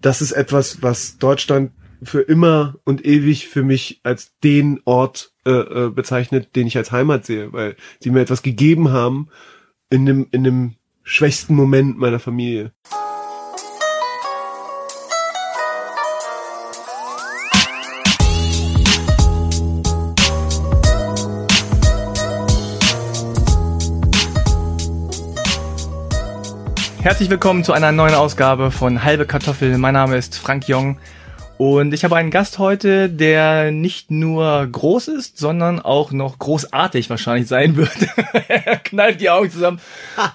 das ist etwas, was Deutschland für immer und ewig für mich als den Ort äh, äh, bezeichnet, den ich als Heimat sehe, weil sie mir etwas gegeben haben in dem, in dem schwächsten Moment meiner Familie. Herzlich willkommen zu einer neuen Ausgabe von Halbe Kartoffel. Mein Name ist Frank Jong und ich habe einen Gast heute, der nicht nur groß ist, sondern auch noch großartig wahrscheinlich sein wird. er kneift die Augen zusammen.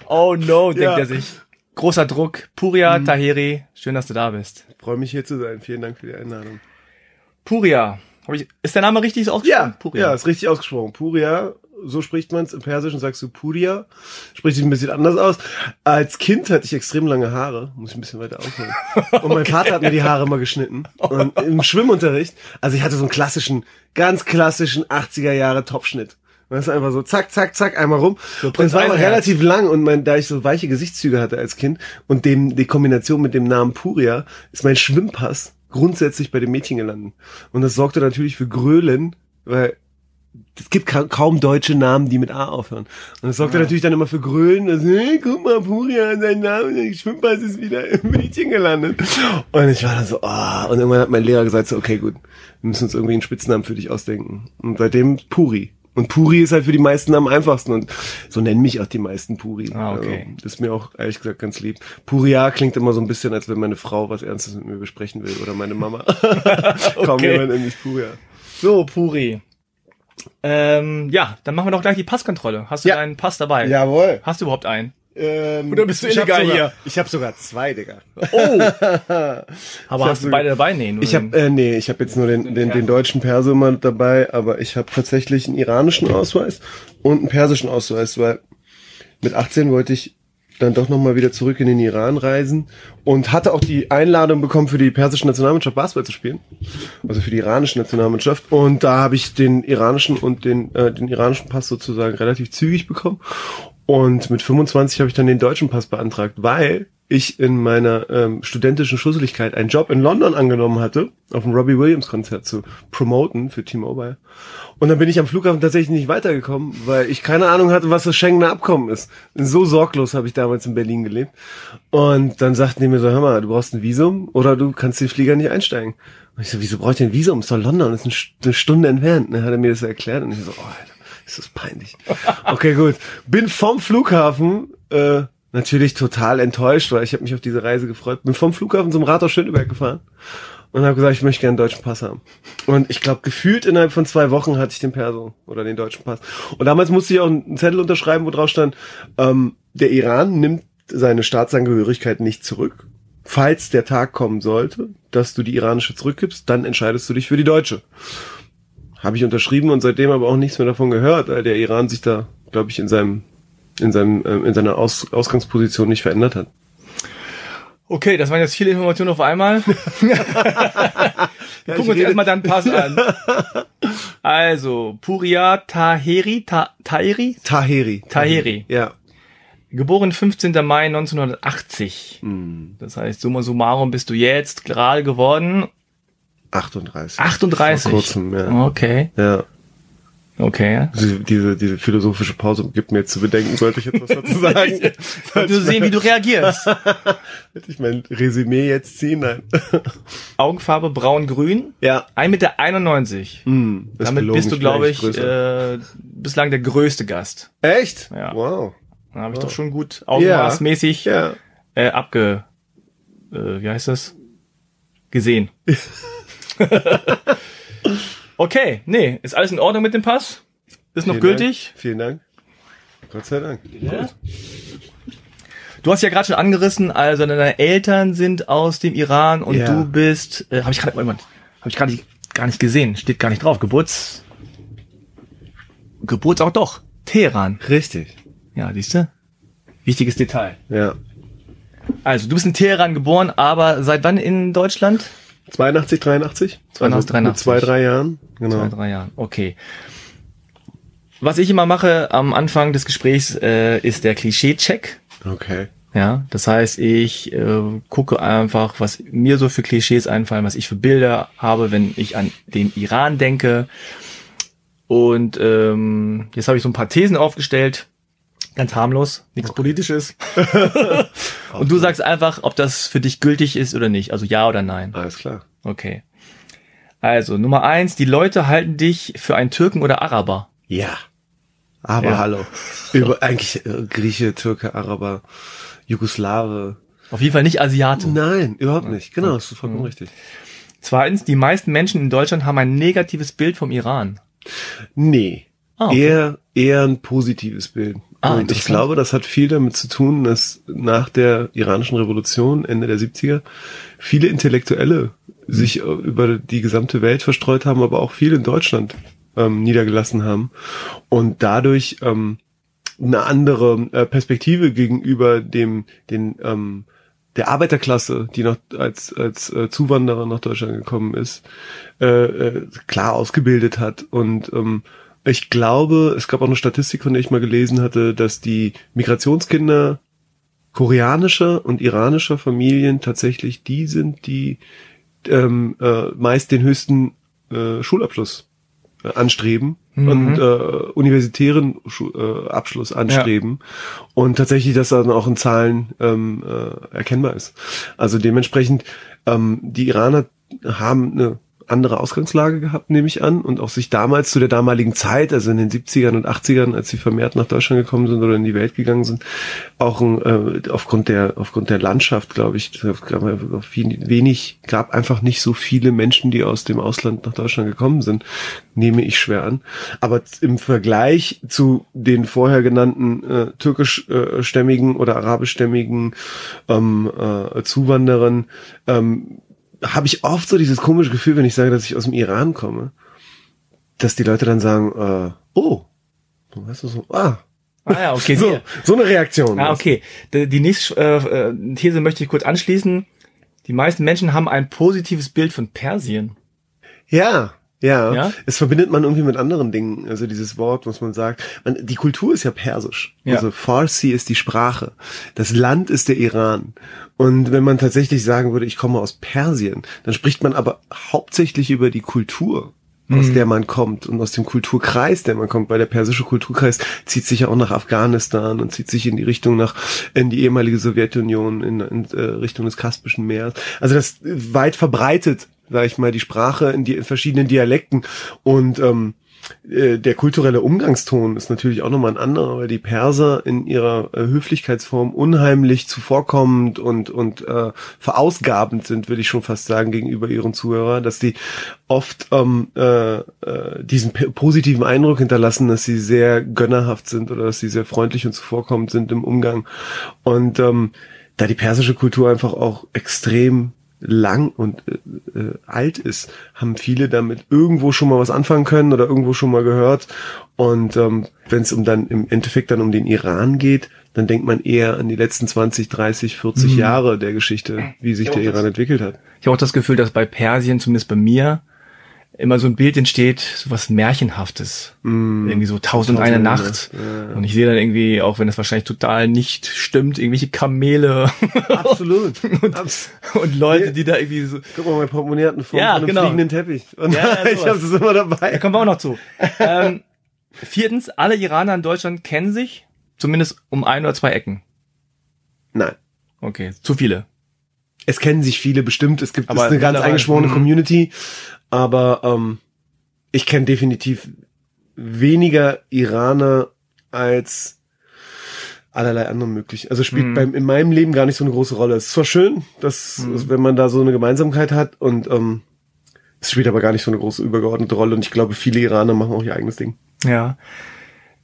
Oh no, denkt ja. er sich. Großer Druck. Puria mhm. Taheri, schön, dass du da bist. Ich freue mich hier zu sein. Vielen Dank für die Einladung. Puria. Ist der Name richtig ausgesprochen? Ja, Puria. ja, ist richtig ausgesprochen. Puria so spricht man es im Persischen, sagst du Pudia. Spricht sich ein bisschen anders aus. Als Kind hatte ich extrem lange Haare, muss ich ein bisschen weiter aufholen. Und mein okay. Vater hat mir die Haare mal geschnitten. Und im Schwimmunterricht, also ich hatte so einen klassischen, ganz klassischen 80er Jahre Topschnitt. Das ist einfach so zack, zack, zack, einmal rum. So und es war aber relativ lang und mein, da ich so weiche Gesichtszüge hatte als Kind und dem, die Kombination mit dem Namen Puria, ist mein Schwimmpass grundsätzlich bei dem Mädchen gelandet. Und das sorgte natürlich für Grölen, weil es gibt ka kaum deutsche Namen, die mit A aufhören. Und das sorgt ja. natürlich dann immer für Grölen. Also, hey, guck mal, Puria, sein Name, der Schwimmpass ist wieder im Mädchen gelandet. Und ich war dann so, ah. Oh. Und irgendwann hat mein Lehrer gesagt, so, okay, gut, wir müssen uns irgendwie einen Spitznamen für dich ausdenken. Und seitdem Puri. Und Puri ist halt für die meisten am einfachsten und so nennen mich auch die meisten Puri. Ah, okay. Also, das ist mir auch ehrlich gesagt ganz lieb. Puria klingt immer so ein bisschen, als wenn meine Frau was Ernstes mit mir besprechen will oder meine Mama. Kaum okay. jemand nennt mich Puria. So, Puri. Ähm, ja, dann machen wir doch gleich die Passkontrolle. Hast du ja. deinen Pass dabei? Jawohl. Hast du überhaupt einen? Ähm, Oder bist du illegal hier? Ich habe sogar zwei, Digga. Oh. aber hast du beide dabei? Nee, nur ich habe äh, nee, ich habe jetzt nur den, den, den deutschen Perso immer dabei, aber ich habe tatsächlich einen iranischen Ausweis und einen persischen Ausweis, weil mit 18 wollte ich dann doch nochmal wieder zurück in den Iran reisen und hatte auch die Einladung bekommen, für die persische Nationalmannschaft Basketball zu spielen. Also für die iranische Nationalmannschaft. Und da habe ich den iranischen und den, äh, den iranischen Pass sozusagen relativ zügig bekommen. Und mit 25 habe ich dann den deutschen Pass beantragt, weil ich in meiner ähm, studentischen Schusseligkeit einen Job in London angenommen hatte, auf dem Robbie Williams Konzert zu promoten für T-Mobile. Und dann bin ich am Flughafen tatsächlich nicht weitergekommen, weil ich keine Ahnung hatte, was das Schengener Abkommen ist. So sorglos habe ich damals in Berlin gelebt. Und dann sagten die mir so, hör mal, du brauchst ein Visum oder du kannst den Flieger nicht einsteigen. Und ich so, wieso brauche ich denn ein Visum? Ist doch London, ist eine Stunde entfernt. Dann hat er mir das erklärt und ich so, oh, Alter, ist das peinlich. Okay, gut. Bin vom Flughafen äh, natürlich total enttäuscht, weil ich habe mich auf diese Reise gefreut. Bin vom Flughafen zum Rathaus Schöneberg gefahren und habe gesagt, ich möchte gerne einen deutschen Pass haben. Und ich glaube, gefühlt innerhalb von zwei Wochen hatte ich den Perso oder den deutschen Pass. Und damals musste ich auch einen Zettel unterschreiben, wo drauf stand, ähm, der Iran nimmt seine Staatsangehörigkeit nicht zurück. Falls der Tag kommen sollte, dass du die iranische zurückgibst, dann entscheidest du dich für die deutsche. Habe ich unterschrieben und seitdem aber auch nichts mehr davon gehört, weil der Iran sich da, glaube ich, in seinem in, seinem, äh, in seiner Aus Ausgangsposition nicht verändert hat. Okay, das waren jetzt viele Informationen auf einmal. Wir gucken uns erstmal deinen Pass an. Also, Puria Taheri, Ta Taheri? Taheri. Taheri. Ja. Geboren 15. Mai 1980. Hm. Das heißt, summa summarum bist du jetzt gerade geworden. 38. 38. Vor kurzem, ja. Okay. Ja. Okay. Diese, diese, diese philosophische Pause gibt mir jetzt zu bedenken, sollte ich jetzt was dazu sagen. du sehen, wie du reagierst. Hätte ich mein Resümee jetzt ziehen? Nein. Augenfarbe braun-grün. Ja. 1,91 Meter. Mm, Damit bist du, glaube ich, äh, bislang der größte Gast. Echt? Ja. Wow. Dann habe ich wow. doch schon gut augenmaßmäßig ja. äh, abge... Äh, wie heißt das? Gesehen. Okay, nee, ist alles in Ordnung mit dem Pass? Ist noch Vielen gültig? Dank. Vielen Dank. Gott sei Dank. Ja. Du hast ja gerade schon angerissen, also deine Eltern sind aus dem Iran und ja. du bist, äh, habe ich gerade, habe ich gerade gar nicht gesehen, steht gar nicht drauf. Geburts, Geburtsort doch, Teheran. Richtig. Ja, siehst du? Wichtiges Detail. Ja. Also, du bist in Teheran geboren, aber seit wann in Deutschland? 82, 83? 82, 83. Mit zwei, drei Jahren. Genau. Zwei, drei Jahren, okay. Was ich immer mache am Anfang des Gesprächs, äh, ist der Klischee-Check. Okay. Ja, das heißt, ich äh, gucke einfach, was mir so für Klischees einfallen, was ich für Bilder habe, wenn ich an den Iran denke. Und ähm, jetzt habe ich so ein paar Thesen aufgestellt, ganz harmlos, nichts okay. Politisches. Und du sagst einfach, ob das für dich gültig ist oder nicht, also ja oder nein. Alles klar. Okay. Also Nummer eins: Die Leute halten dich für einen Türken oder Araber. Ja. Aber ja. hallo. Über, eigentlich äh, Grieche, Türke, Araber. Jugoslawe. Auf jeden Fall nicht Asiate. Nein, überhaupt nicht. Genau, das ist vollkommen mhm. richtig. Zweitens, die meisten Menschen in Deutschland haben ein negatives Bild vom Iran. Nee. Ah, okay. Eher, eher ein positives Bild. Ah, und ich glaube, das hat viel damit zu tun, dass nach der iranischen Revolution, Ende der 70er, viele Intellektuelle sich über die gesamte Welt verstreut haben, aber auch viel in Deutschland ähm, niedergelassen haben. Und dadurch ähm, eine andere äh, Perspektive gegenüber dem den ähm, der Arbeiterklasse, die noch als als äh, Zuwanderer nach Deutschland gekommen ist, äh, äh, klar ausgebildet hat und ähm, ich glaube, es gab auch eine Statistik, von der ich mal gelesen hatte, dass die Migrationskinder koreanischer und iranischer Familien tatsächlich die sind, die ähm, äh, meist den höchsten äh, Schulabschluss äh, anstreben mhm. und äh, universitären äh, Abschluss anstreben ja. und tatsächlich das dann auch in Zahlen ähm, äh, erkennbar ist. Also dementsprechend ähm, die Iraner haben eine andere Ausgangslage gehabt, nehme ich an, und auch sich damals zu der damaligen Zeit, also in den 70ern und 80ern, als sie vermehrt nach Deutschland gekommen sind oder in die Welt gegangen sind, auch äh, aufgrund der aufgrund der Landschaft, glaube ich, gab wenig, gab einfach nicht so viele Menschen, die aus dem Ausland nach Deutschland gekommen sind, nehme ich schwer an. Aber im Vergleich zu den vorher genannten äh, türkischstämmigen oder arabischstämmigen ähm, äh, Zuwanderern ähm, habe ich oft so dieses komische Gefühl, wenn ich sage, dass ich aus dem Iran komme, dass die Leute dann sagen, äh, oh, weißt du so, ah, Ah ja, okay. so, so eine Reaktion. Ah, okay. Die, die nächste äh, äh, These möchte ich kurz anschließen. Die meisten Menschen haben ein positives Bild von Persien. Ja, ja, ja, es verbindet man irgendwie mit anderen Dingen. Also dieses Wort, was man sagt. Man, die Kultur ist ja persisch. Ja. Also Farsi ist die Sprache. Das Land ist der Iran. Und wenn man tatsächlich sagen würde, ich komme aus Persien, dann spricht man aber hauptsächlich über die Kultur aus mhm. der man kommt und aus dem Kulturkreis, der man kommt, weil der persische Kulturkreis zieht sich ja auch nach Afghanistan und zieht sich in die Richtung nach in die ehemalige Sowjetunion in, in, äh, Richtung des Kaspischen Meeres. Also das weit verbreitet sag ich mal, die Sprache in die in verschiedenen Dialekten und ähm, äh, der kulturelle Umgangston ist natürlich auch nochmal ein anderer, weil die Perser in ihrer äh, Höflichkeitsform unheimlich zuvorkommend und, und äh, verausgabend sind, würde ich schon fast sagen, gegenüber ihren Zuhörern, dass die oft ähm, äh, äh, diesen positiven Eindruck hinterlassen, dass sie sehr gönnerhaft sind oder dass sie sehr freundlich und zuvorkommend sind im Umgang. Und ähm, da die persische Kultur einfach auch extrem lang und äh, äh, alt ist, haben viele damit irgendwo schon mal was anfangen können oder irgendwo schon mal gehört. Und ähm, wenn es um dann im Endeffekt dann um den Iran geht, dann denkt man eher an die letzten 20, 30, 40 mhm. Jahre der Geschichte, wie sich der Iran entwickelt hat. Ich habe auch das Gefühl, dass bei Persien, zumindest bei mir, immer so ein Bild entsteht, so was Märchenhaftes. Mm. Irgendwie so Tausend eine Nacht. Ja. Und ich sehe dann irgendwie, auch wenn es wahrscheinlich total nicht stimmt, irgendwelche Kamele. Absolut. und, und, Leute, die da irgendwie so. Guck mal, mein Portemonnaie hat eine Form ja, von einem genau. fliegenden Teppich. Und ja, ja, ich habe es immer dabei. Da kommen wir auch noch zu. ähm, viertens, alle Iraner in Deutschland kennen sich, zumindest um ein oder zwei Ecken. Nein. Okay, zu viele. Es kennen sich viele bestimmt. Es gibt eine ganz eingeschworene mhm. Community. Aber ähm, ich kenne definitiv weniger Iraner als allerlei andere möglich. Also spielt mhm. beim in meinem Leben gar nicht so eine große Rolle. Es ist zwar schön, dass mhm. wenn man da so eine Gemeinsamkeit hat und ähm, es spielt aber gar nicht so eine große übergeordnete Rolle und ich glaube, viele Iraner machen auch ihr eigenes Ding. Ja.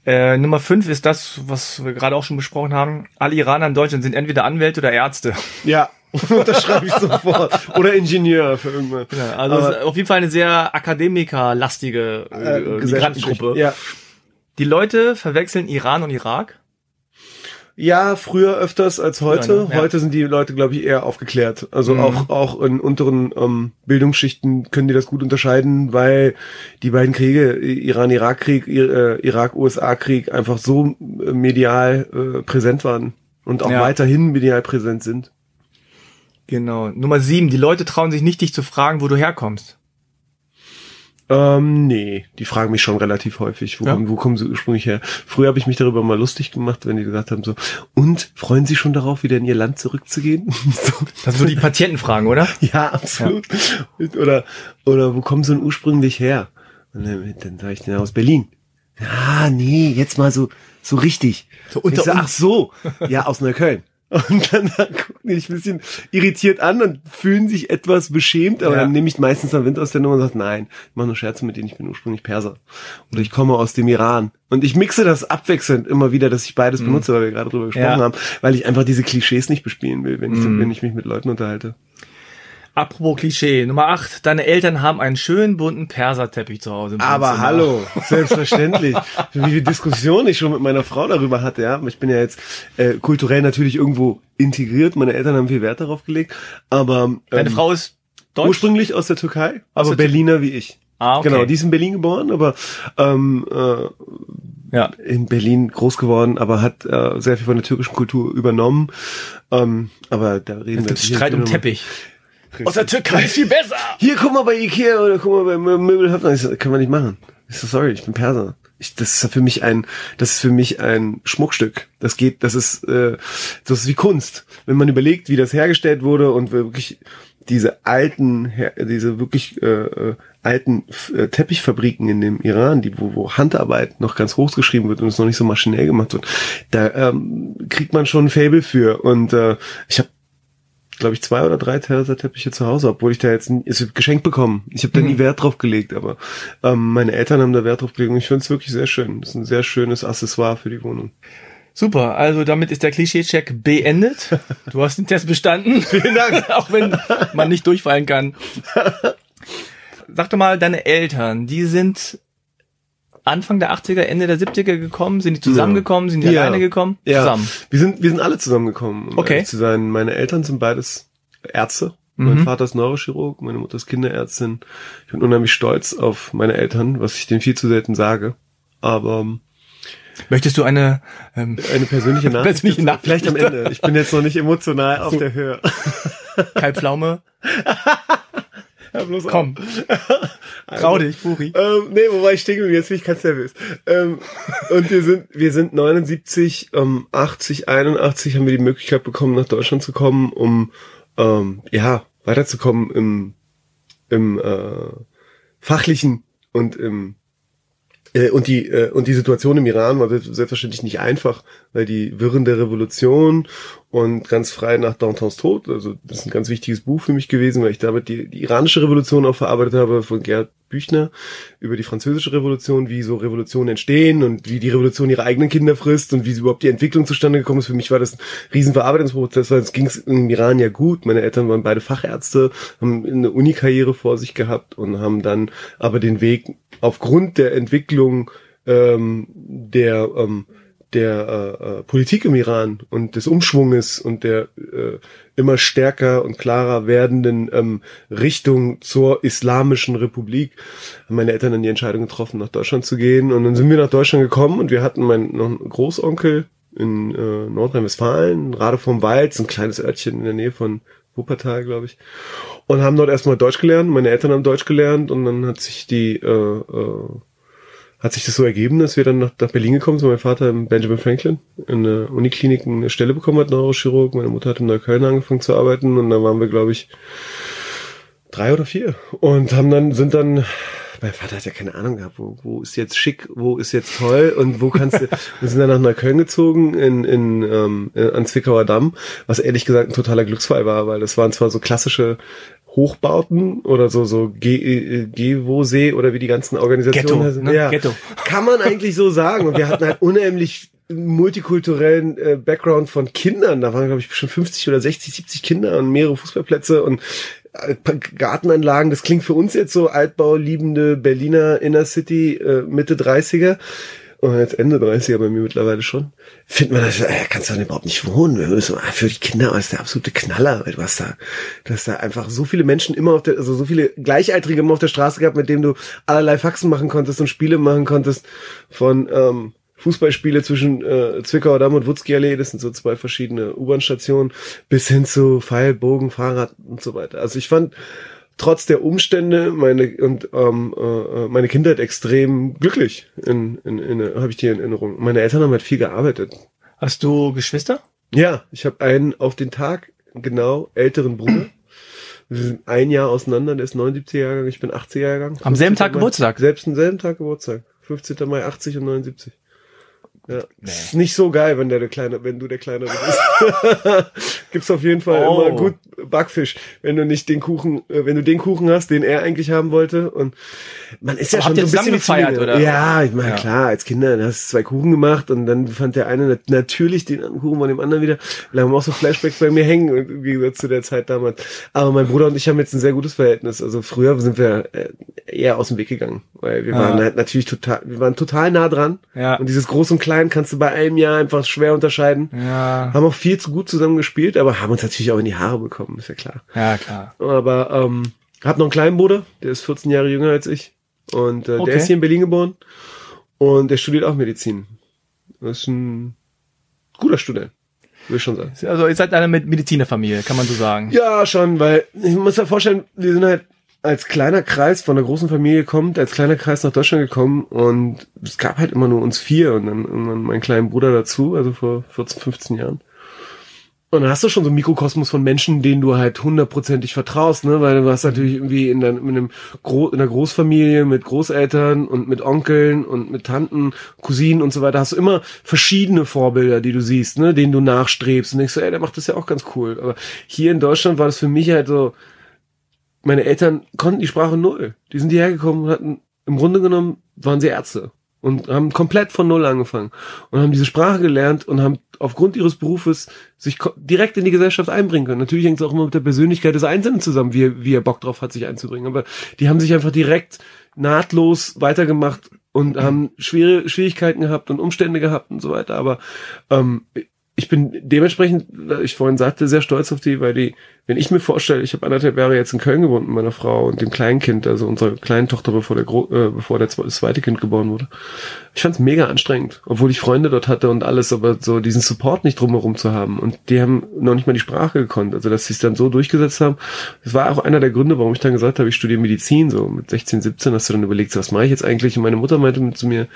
Äh, Nummer fünf ist das, was wir gerade auch schon besprochen haben. Alle Iraner in Deutschland sind entweder Anwälte oder Ärzte. Ja, das schreibe ich sofort. Oder Ingenieur für irgendwas. Ja, also Aber, auf jeden Fall eine sehr akademikerlastige äh, äh, Migrantengruppe. Ja. Die Leute verwechseln Iran und Irak. Ja, früher öfters als heute. Ja, ja. Heute sind die Leute, glaube ich, eher aufgeklärt. Also mhm. auch auch in unteren ähm, Bildungsschichten können die das gut unterscheiden, weil die beiden Kriege, Iran-Irak-Krieg, äh, Irak-USA-Krieg, einfach so medial äh, präsent waren und auch Ja. weiterhin medial präsent sind. Genau. Nummer sieben. Die Leute trauen sich nicht, dich zu fragen, wo du herkommst. Ähm, nee, die fragen mich schon relativ häufig, wo, Ja. wo kommen sie ursprünglich her? Früher habe ich mich darüber mal lustig gemacht, wenn die gesagt haben so, und freuen Sie schon darauf, wieder in Ihr Land zurückzugehen? so, Das sind so die Patientenfragen, oder? ja, absolut. Oder, oder wo kommen sie denn ursprünglich her? Und dann, dann sage ich dann aus Berlin. Ah, nee, jetzt mal so, so richtig. So unter ich uns. ach so, ja, aus Neukölln. Und dann, dann gucken die mich ein bisschen irritiert an und fühlen sich etwas beschämt, aber Ja. dann nehme ich meistens dann Wind aus der Nummer und sage, nein, ich mache nur Scherze mit denen, ich bin ursprünglich Perser. Oder ich komme aus dem Iran. Und ich mixe das abwechselnd immer wieder, dass ich beides benutze, weil wir gerade drüber gesprochen Mhm. Ja. Mhm. haben, weil ich einfach diese Klischees nicht bespielen will, wenn ich, wenn ich mich mit Leuten unterhalte. Apropos Klischee. Nummer acht. Deine Eltern haben einen schönen bunten Perserteppich zu Hause. im Aber Wohnzimmer. hallo, selbstverständlich. Wie viel Diskussion ich schon mit meiner Frau darüber hatte, ja. Ich bin ja jetzt äh, kulturell natürlich irgendwo integriert. Meine Eltern haben viel Wert darauf gelegt. Aber ähm, Deine Frau ist deutsch? ursprünglich aus der Türkei, Aus aber der Berliner wie ich. Ah, okay. Genau, die ist in Berlin geboren, aber ähm, äh, Ja. in Berlin groß geworden, aber hat äh, sehr viel von der türkischen Kultur übernommen. Ähm, aber da reden Jetzt wir Streit um nochmal- Teppich. Aus der Türkei ist viel besser. Hier, guck mal bei Ikea oder guck mal bei Mö- Möbelhöfner. Ich so, kann man nicht machen. Ich so, sorry, ich bin Perser. Ich, das ist für mich ein, das ist für mich ein Schmuckstück. Das geht, das ist, äh, das ist wie Kunst. Wenn man überlegt, wie das hergestellt wurde und wirklich diese alten, diese wirklich äh, äh, alten äh, Teppichfabriken in dem Iran, die wo, wo Handarbeit noch ganz hoch geschrieben wird und es noch nicht so maschinell gemacht wird, da ähm, kriegt man schon ein Fable für. Und äh, ich habe glaube ich, zwei oder drei Terrasse-Teppiche zu Hause, obwohl ich da jetzt wird geschenkt bekommen. Ich habe da nie Wert drauf gelegt, aber ähm, meine Eltern haben da Wert drauf gelegt und ich finde es wirklich sehr schön. Das ist ein sehr schönes Accessoire für die Wohnung. Super, also damit ist der Klischee-Check beendet. Du hast den Test bestanden. Vielen Dank. Auch wenn man nicht durchfallen kann. Sag doch mal, deine Eltern, die sind Anfang der 80er, Ende der 70er gekommen? Sind die zusammengekommen? Sind die Ja. alleine gekommen? Ja, Zusammen. wir sind wir sind alle zusammengekommen. Um Okay. zu sein, meine Eltern sind beides Ärzte. Mein Mhm. Vater ist Neurochirurg, meine Mutter ist Kinderärztin. Ich bin unheimlich stolz auf meine Eltern, was ich denen viel zu selten sage. Aber ähm, Möchtest du eine, ähm, eine persönliche Nachricht. Persönliche Nachricht. Vielleicht am Ende. Ich bin jetzt noch nicht emotional auf der Höhe. Kalbpflaume? Ja, bloß Komm. Trau dich, Buri. Ähm, nee, wo war ich geblieben? Jetzt bin ich ganz nervös. Ähm, und wir sind, wir sind 79, ähm, 80, 81 haben wir die Möglichkeit bekommen, nach Deutschland zu kommen, um, ähm, ja, weiterzukommen im, im, äh, fachlichen und im, äh, und die äh, und die Situation im Iran war selbst- selbstverständlich nicht einfach, weil die Wirren der Revolution und ganz frei nach Dantons Tod, also das ist ein ganz wichtiges Buch für mich gewesen, weil ich damit die, die iranische Revolution auch verarbeitet habe von Gerd Büchner über die französische Revolution, wie so Revolutionen entstehen und wie die Revolution ihre eigenen Kinder frisst und wie überhaupt die Entwicklung zustande gekommen ist. Für mich war das ein Riesenverarbeitungsprozess, weil es ging im Iran ja gut. Meine Eltern waren beide Fachärzte, haben eine Unikarriere vor sich gehabt und haben dann aber den Weg aufgrund der Entwicklung ähm, der ähm, der äh, äh, Politik im Iran und des Umschwunges und der äh, immer stärker und klarer werdenden ähm, Richtung zur islamischen Republik haben meine Eltern dann die Entscheidung getroffen, nach Deutschland zu gehen. Und dann sind wir nach Deutschland gekommen und wir hatten meinen noch einen Großonkel in äh, Nordrhein-Westfalen, Rade vom Wald, so ein kleines Örtchen in der Nähe von Wuppertal, glaube ich. Und haben dort erstmal Deutsch gelernt. Meine Eltern haben Deutsch gelernt und dann hat sich die äh, äh, hat sich das so ergeben, dass wir dann nach, nach Berlin gekommen sind. Mein Vater im Benjamin Franklin in der Uniklinik eine Stelle bekommen hat, Neurochirurg. Meine Mutter hat in Neukölln angefangen zu arbeiten und dann waren wir, glaube ich, drei oder vier und haben dann, sind dann, mein Vater hat ja keine Ahnung gehabt, wo, wo ist jetzt schick, wo ist jetzt toll und wo kannst du, wir sind dann nach Neukölln gezogen in, in, ähm, an Zwickauer Damm, was ehrlich gesagt ein totaler Glücksfall war, weil das waren zwar so klassische Hochbauten oder so so Ge äh, Gewosee oder wie die ganzen Organisationen Ghetto, heißen. ne? Ja, Ghetto. Kann man eigentlich so sagen. Und wir hatten halt unheimlich multikulturellen äh, Background von Kindern. Da waren, glaube ich, schon 50 oder 60, 70 Kinder und mehrere Fußballplätze und äh, Gartenanlagen. Das klingt für uns jetzt so altbauliebende Berliner Inner City äh, Mitte 30er. Und jetzt Ende 30er bei mir mittlerweile schon. Findet man das, äh, kannst du da überhaupt nicht wohnen. Ah, Für die Kinder war es der absolute Knaller, weil du hast da, du hast da einfach so viele Menschen immer auf der, also so viele Gleichaltrige immer auf der Straße gehabt, mit denen du allerlei Faxen machen konntest und Spiele machen konntest von, ähm, Fußballspiele zwischen äh, Zwickauer Damm und Wutzki das sind so zwei verschiedene U-Bahn-Stationen, bis hin zu Pfeil, Bogen, Fahrrad und so weiter. Also ich fand trotz der Umstände meine und ähm, äh, meine Kindheit extrem glücklich in, in, in, in habe ich die in Erinnerung. Meine Eltern haben halt viel gearbeitet. Hast du Geschwister? Ja, ich habe einen auf den Tag genau älteren Bruder. Wir sind ein Jahr auseinander, der ist 79er Jahrgang, ich bin 80er Jahrgang. Am selben Tag Mai, Geburtstag? Selbst am selben Tag Geburtstag. 15. Mai 80 und 79. Ja. Nee. Ist nicht so geil, wenn der, der kleine, wenn du der kleinere bist. Gibt's auf jeden Fall oh. immer gut Backfisch, wenn du nicht den Kuchen, äh, wenn du den Kuchen hast, den er eigentlich haben wollte. Und man ist ja Aber schon so ein bisschen gefeiert, oder? Ja, ich meine ja. klar, als Kinder, da hast du zwei Kuchen gemacht und dann fand der eine natürlich den Kuchen von dem anderen wieder. Da haben auch so Flashbacks bei mir hängen, im Gegensatz zu der Zeit damals. Aber mein Bruder und ich haben jetzt ein sehr gutes Verhältnis. Also früher sind wir äh, eher aus dem Weg gegangen, weil wir ah. waren halt natürlich total, wir waren total nah dran. Ja. Und dieses Groß und Klein kannst du bei einem Jahr einfach schwer unterscheiden. Ja. Haben auch viel zu gut zusammen gespielt, aber haben uns natürlich auch in die Haare bekommen, ist ja klar. Ja, klar. Aber ähm, hab noch einen kleinen Bruder, der ist 14 Jahre jünger als ich. Und äh, okay. der ist hier in Berlin geboren. Und der studiert auch Medizin. Das ist ein guter Student. Würde ich schon sagen. Also ihr seid eine Medizinerfamilie, kann man so sagen. Ja, schon, weil ich muss mir vorstellen, wir sind halt als kleiner Kreis von einer großen Familie kommt, als kleiner Kreis nach Deutschland gekommen und es gab halt immer nur uns vier und dann irgendwann meinen kleinen Bruder dazu, also vor 14, 15 Jahren. Und dann hast du schon so einen Mikrokosmos von Menschen, denen du halt hundertprozentig vertraust, ne? Weil du hast natürlich irgendwie in, dein, in, einem Gro in einer Großfamilie mit Großeltern und mit Onkeln und mit Tanten, Cousinen und so weiter, hast du immer verschiedene Vorbilder, die du siehst, ne? Denen du nachstrebst und denkst so, ey, der macht das ja auch ganz cool. Aber hier in Deutschland war das für mich halt so, meine Eltern konnten die Sprache null. Die sind hierher gekommen und hatten, im Grunde genommen, waren sie Ärzte und haben komplett von null angefangen und haben diese Sprache gelernt und haben aufgrund ihres Berufes sich direkt in die Gesellschaft einbringen können. Natürlich hängt es auch immer mit der Persönlichkeit des Einzelnen zusammen, wie, wie er Bock drauf hat, sich einzubringen. Aber die haben sich einfach direkt nahtlos weitergemacht und haben schwere Schwierigkeiten gehabt und Umstände gehabt und so weiter. Aber ähm, ich bin dementsprechend, ich vorhin sagte, sehr stolz auf die, weil die, wenn ich mir vorstelle, ich habe anderthalb Jahre jetzt in Köln gewohnt mit meiner Frau und dem kleinen Kind, also unserer kleinen Tochter, bevor der, Gro äh, bevor der zweite Kind geboren wurde. Ich fand es mega anstrengend, obwohl ich Freunde dort hatte und alles, aber so diesen Support nicht drumherum zu haben. Und die haben noch nicht mal die Sprache gekonnt, also dass sie es dann so durchgesetzt haben. Das war auch einer der Gründe, warum ich dann gesagt habe, ich studiere Medizin, so mit 16, 17 hast du dann überlegt, was mache ich jetzt eigentlich? Und meine Mutter meinte zu mir,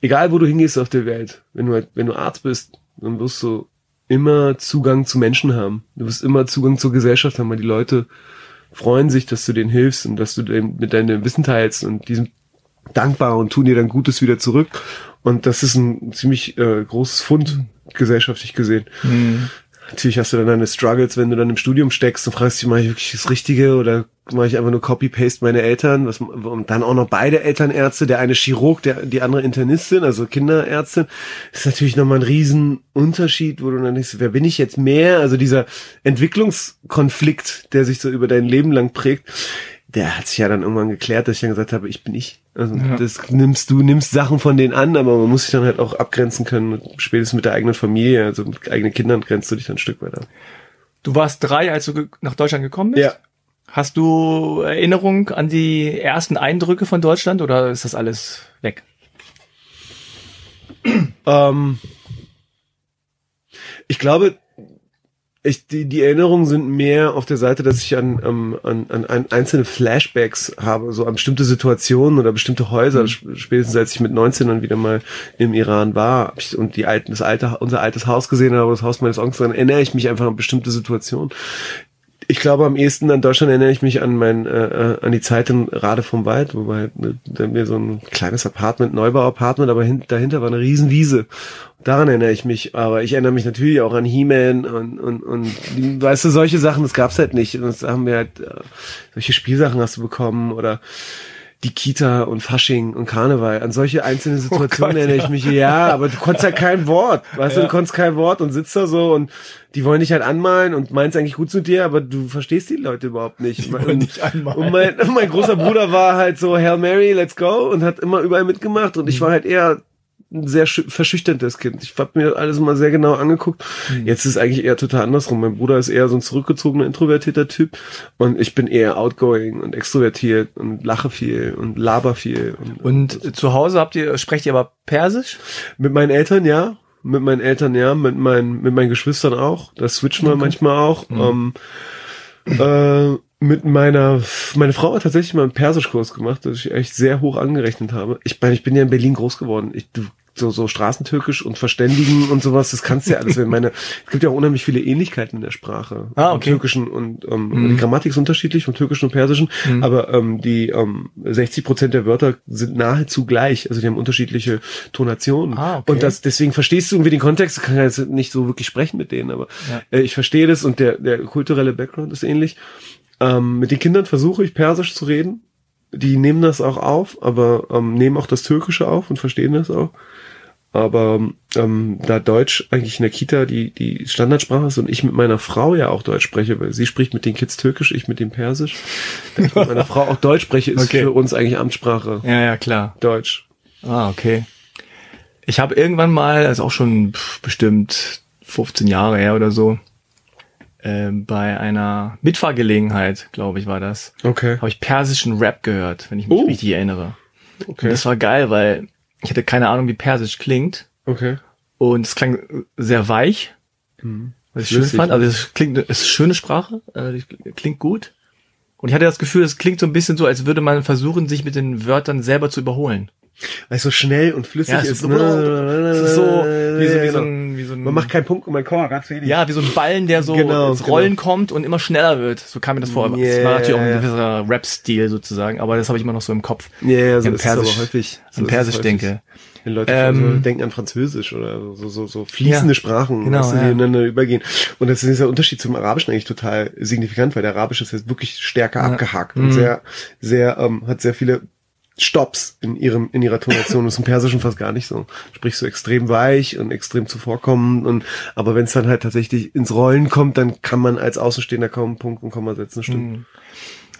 egal wo du hingehst auf der Welt, wenn du, wenn du Arzt bist, dann wirst du immer Zugang zu Menschen haben. Du wirst immer Zugang zur Gesellschaft haben, weil die Leute freuen sich, dass du denen hilfst und dass du mit deinem Wissen teilst und die sind dankbar und tun dir dann Gutes wieder zurück. Und das ist ein ziemlich äh, großes Fund gesellschaftlich gesehen. Mhm. Natürlich hast du dann deine Struggles, wenn du dann im Studium steckst und fragst dich, ich wirklich das Richtige oder mache ich einfach nur Copy-Paste meine Eltern? Was, und dann auch noch beide Elternärzte, der eine Chirurg, der, die andere Internistin, also Kinderärztin. Das ist natürlich nochmal ein Riesenunterschied, wo du dann denkst, wer bin ich jetzt mehr? Also dieser Entwicklungskonflikt, der sich so über dein Leben lang prägt, der hat sich ja dann irgendwann geklärt, dass ich dann gesagt habe, ich bin ich. Also ja. das nimmst du, nimmst Sachen von denen an, aber man muss sich dann halt auch abgrenzen können, spätestens mit der eigenen Familie, also mit eigenen Kindern grenzt du dich dann ein Stück weiter. Du warst drei, als du nach Deutschland gekommen bist? Ja. Hast du Erinnerung an die ersten Eindrücke von Deutschland oder ist das alles weg? Ähm, ich glaube, ich, die, die Erinnerungen sind mehr auf der Seite, dass ich an, an, an, an einzelne Flashbacks habe, so an bestimmte Situationen oder bestimmte Häuser. Mhm. Spätestens als ich mit 19 dann wieder mal im Iran war und die alten, das alte, unser altes Haus gesehen habe, das Haus meines Onkels, dann erinnere ich mich einfach an bestimmte Situationen. Ich glaube, am ehesten an Deutschland erinnere ich mich an mein, äh, äh an die Zeit in Rade vom Wald, wobei ne, mir so ein kleines Apartment, Neubau-Apartment, aber hin, dahinter war eine Riesenwiese. Daran erinnere ich mich, aber ich erinnere mich natürlich auch an He-Man und, und, und weißt du, solche Sachen, das gab's halt nicht. Und das haben wir halt, äh, solche Spielsachen hast du bekommen oder die Kita und Fasching und Karneval. An solche einzelne oh Situationen oh erinnere ich mich. Ja, aber du konntest halt kein Wort. Weißt ja. du, du konntest kein Wort und sitzt da so und die wollen dich halt anmalen und meinst eigentlich gut zu dir, aber du verstehst die Leute überhaupt nicht. Die dich anmalen. Und mein, mein großer Bruder war halt so Hail Mary, let's go und hat immer überall mitgemacht und ich war halt eher ein sehr verschüchterndes Kind. Ich habe mir alles mal sehr genau angeguckt. Mhm. Jetzt ist es eigentlich eher total andersrum. Mein Bruder ist eher so ein zurückgezogener, introvertierter Typ und ich bin eher outgoing und extrovertiert und lache viel und laber viel. Und, und, und zu Hause habt ihr, sprecht ihr aber Persisch? Mit meinen Eltern, ja. Mit meinen Eltern, ja. Mit meinen, mit meinen Geschwistern auch. Das switchen wir okay. manchmal auch. Mhm. Ähm, äh, mit meiner, meine Frau hat tatsächlich mal einen Persischkurs gemacht, das ich echt sehr hoch angerechnet habe. Ich meine, ich bin ja in Berlin groß geworden. Ich, du, so, so Straßentürkisch und Verständigen und sowas, das kannst du ja alles. Wenn meine, es gibt ja auch unheimlich viele Ähnlichkeiten in der Sprache. Ah, okay. Im Türkischen und ähm, mhm. die Grammatik ist unterschiedlich vom Türkischen und Persischen, mhm. aber ähm, die ähm, 60 Prozent der Wörter sind nahezu gleich. Also die haben unterschiedliche Tonationen. Ah, okay. Und das, deswegen verstehst du irgendwie den Kontext, kann ja jetzt nicht so wirklich sprechen mit denen, aber ja. äh, ich verstehe das und der, der kulturelle Background ist ähnlich. Ähm, mit den Kindern versuche ich Persisch zu reden. Die nehmen das auch auf, aber ähm, nehmen auch das Türkische auf und verstehen das auch. Aber ähm, da Deutsch eigentlich in der Kita die, die Standardsprache ist und ich mit meiner Frau ja auch Deutsch spreche, weil sie spricht mit den Kids Türkisch, ich mit dem Persisch. Da ich mit meiner Frau auch Deutsch spreche, ist okay. für uns eigentlich Amtssprache. Ja, ja, klar. Deutsch. Ah, okay. Ich habe irgendwann mal, also auch schon bestimmt 15 Jahre her oder so, äh, bei einer Mitfahrgelegenheit, glaube ich, war das. Okay. Habe ich persischen Rap gehört, wenn ich mich oh. richtig erinnere. Okay. Und das war geil, weil ich hatte keine Ahnung, wie Persisch klingt. Okay. Und es klang sehr weich. Mhm. Was ich Flüssig. schön fand. Also es klingt, es ist schöne Sprache, äh, klingt gut. Und ich hatte das Gefühl, es klingt so ein bisschen so, als würde man versuchen, sich mit den Wörtern selber zu überholen. Weil es so schnell und flüssig ja, ist. So, ne? es ist so wie so, wie so, ein, wie so ein, Man macht keinen Punkt und man kommt ganz wenig. Ja, wie so ein Ballen, der so genau, ins Rollen genau. kommt und immer schneller wird. So kam mir das vor. Yeah. Das war natürlich auch ein gewisser Rap-Stil sozusagen, aber das habe ich immer noch so im Kopf. Ja, yeah, so ist Persisch, häufig. So an Persisch denke. Wenn Leute ähm, so denken an Französisch oder so, so, so fließende ja, Sprachen, genau, weißt du, die ja. ineinander übergehen. Und das ist der Unterschied zum Arabischen eigentlich total signifikant, weil der Arabische ist jetzt wirklich stärker ja. abgehakt und mhm. sehr, sehr, ähm, hat sehr viele Stops in ihrem in ihrer Tonation. Das ist im Persischen fast gar nicht so. Sprichst du extrem weich und extrem zuvorkommend und aber wenn es dann halt tatsächlich ins Rollen kommt, dann kann man als Außenstehender kaum Punkt und Komma setzen. Stimmt. Mhm.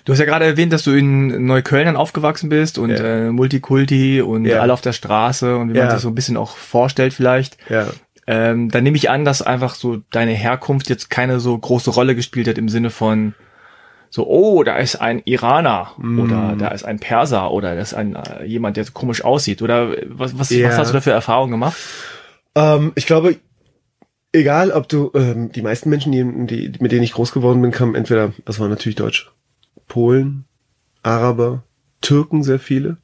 Du hast ja gerade erwähnt, dass du in Neukölln dann aufgewachsen bist und ja. äh, Multikulti und ja. alle auf der Straße und wie man sich so ein bisschen auch vorstellt vielleicht. Ja. Ähm, dann nehme ich an, dass einfach so deine Herkunft jetzt keine so große Rolle gespielt hat im Sinne von so, oh, da ist ein Iraner mm. oder da ist ein Perser oder da ist ein äh, jemand, der so komisch aussieht. Oder was, was, yeah. was hast du da für Erfahrungen gemacht? Ähm, ich glaube, egal ob du, ähm, die meisten Menschen, die, die, mit denen ich groß geworden bin, kamen entweder, das war natürlich Deutsch, Polen, Araber, Türken sehr viele.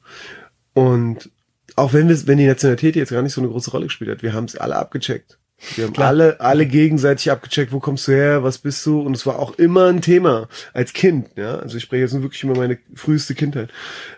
Und auch wenn wir, wenn die Nationalität jetzt gar nicht so eine große Rolle gespielt hat, wir haben es alle abgecheckt. Wir haben Klar. alle, alle gegenseitig abgecheckt, wo kommst du her, was bist du? Und es war auch immer ein Thema als Kind, ja. Also ich spreche jetzt nur wirklich über meine früheste Kindheit.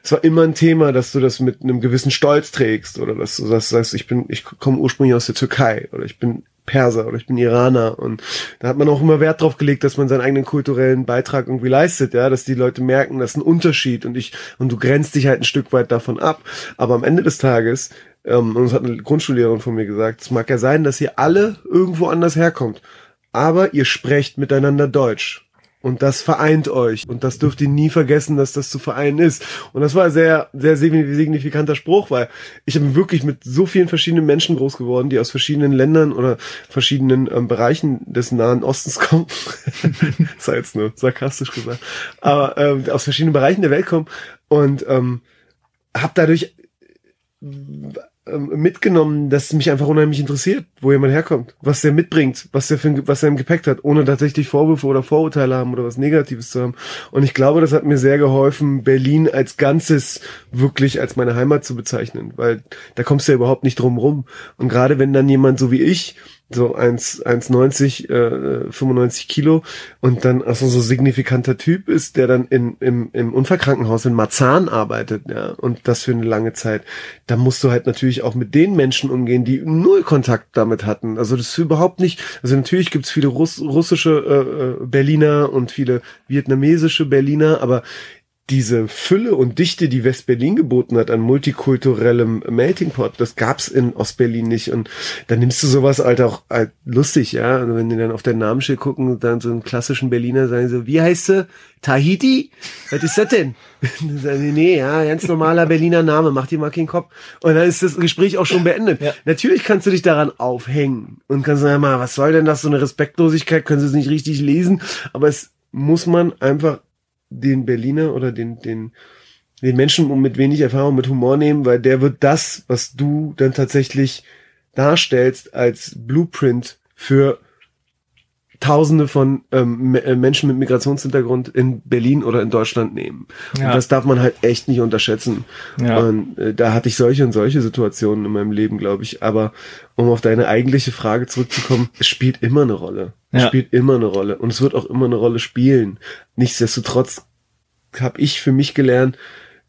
Es war immer ein Thema, dass du das mit einem gewissen Stolz trägst oder dass du das sagst, ich bin, ich komme ursprünglich aus der Türkei oder ich bin Perser oder ich bin Iraner und da hat man auch immer Wert drauf gelegt, dass man seinen eigenen kulturellen Beitrag irgendwie leistet, ja, dass die Leute merken, das ist ein Unterschied und ich und du grenzt dich halt ein Stück weit davon ab, aber am Ende des Tages ähm, und das hat eine Grundschullehrerin von mir gesagt, es mag ja sein, dass ihr alle irgendwo anders herkommt, aber ihr sprecht miteinander Deutsch. Und das vereint euch. Und das dürft ihr nie vergessen, dass das zu vereinen ist. Und das war ein sehr, sehr signifikanter Spruch, weil ich bin wirklich mit so vielen verschiedenen Menschen groß geworden, die aus verschiedenen Ländern oder verschiedenen ähm, Bereichen des Nahen Ostens kommen. das war jetzt nur sarkastisch gesagt. Aber ähm, aus verschiedenen Bereichen der Welt kommen. Und ähm, habe dadurch mitgenommen, dass mich einfach unheimlich interessiert, wo jemand herkommt, was der mitbringt, was der für, was er im Gepäck hat, ohne tatsächlich Vorwürfe oder Vorurteile haben oder was Negatives zu haben. Und ich glaube, das hat mir sehr geholfen, Berlin als Ganzes wirklich als meine Heimat zu bezeichnen, weil da kommst du ja überhaupt nicht drum rum. Und gerade wenn dann jemand so wie ich so 1,90, äh, 95 Kilo. Und dann also so signifikanter Typ ist, der dann in, im, im Unfallkrankenhaus in Marzahn arbeitet, ja, und das für eine lange Zeit, da musst du halt natürlich auch mit den Menschen umgehen, die null Kontakt damit hatten. Also das ist überhaupt nicht, also natürlich gibt's viele Russ, russische äh, äh Berliner und viele vietnamesische Berliner, aber diese Fülle und Dichte, die West-Berlin geboten hat an multikulturellem Melting Pot, das gab's in Ostberlin nicht. Und dann nimmst du sowas halt auch halt lustig, ja. Und wenn die dann auf dein Namensschild gucken, dann so einen klassischen Berliner sagen so, wie heißt du? Tahiti? Was ist das denn? Dann sagen die, nee, ja, ganz normaler Berliner Name, mach dir mal keinen Kopf. Und dann ist das Gespräch auch schon beendet. Ja. Natürlich kannst du dich daran aufhängen und kannst sagen, mal, was soll denn das, so eine Respektlosigkeit, können sie es nicht richtig lesen. Aber es muss man einfach den Berliner oder den, den, den Menschen mit wenig Erfahrung mit Humor nehmen, weil der wird das, was du dann tatsächlich darstellst als Blueprint für Tausende von ähm, äh, Menschen mit Migrationshintergrund in Berlin oder in Deutschland nehmen. Ja. Und das darf man halt echt nicht unterschätzen. Ja. Und äh, da hatte ich solche und solche Situationen in meinem Leben, glaube ich. Aber um auf deine eigentliche Frage zurückzukommen, es spielt immer eine Rolle. Es Ja. spielt immer eine Rolle. Und es wird auch immer eine Rolle spielen. Nichtsdestotrotz habe ich für mich gelernt,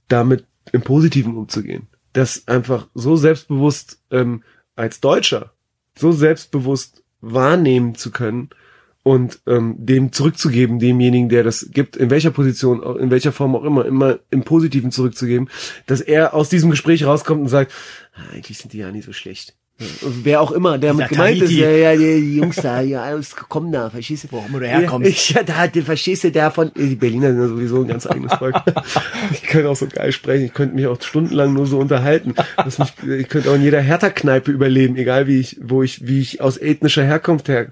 damit im Positiven umzugehen. Das einfach so selbstbewusst ähm, als Deutscher, so selbstbewusst wahrnehmen zu können und ähm, dem zurückzugeben, demjenigen, der das gibt, in welcher Position, auch in welcher Form auch immer, immer im Positiven zurückzugeben, dass er aus diesem Gespräch rauskommt und sagt, "Ah, eigentlich sind die ja nicht so schlecht. Wer auch immer, der mit gemeint ist, ja, ja, die, Jungs da, ja, alles kommen da, verstehst du? Warum du herkommst. Ja, da, den verstehst du, der von, die Berliner sind ja sowieso ein ganz eigenes Volk. ich könnte auch so geil sprechen, ich könnte mich auch stundenlang nur so unterhalten. Mich, ich könnte auch in jeder Hertha-Kneipe überleben, egal wie ich, wo ich, wie ich aus ethnischer Herkunft her,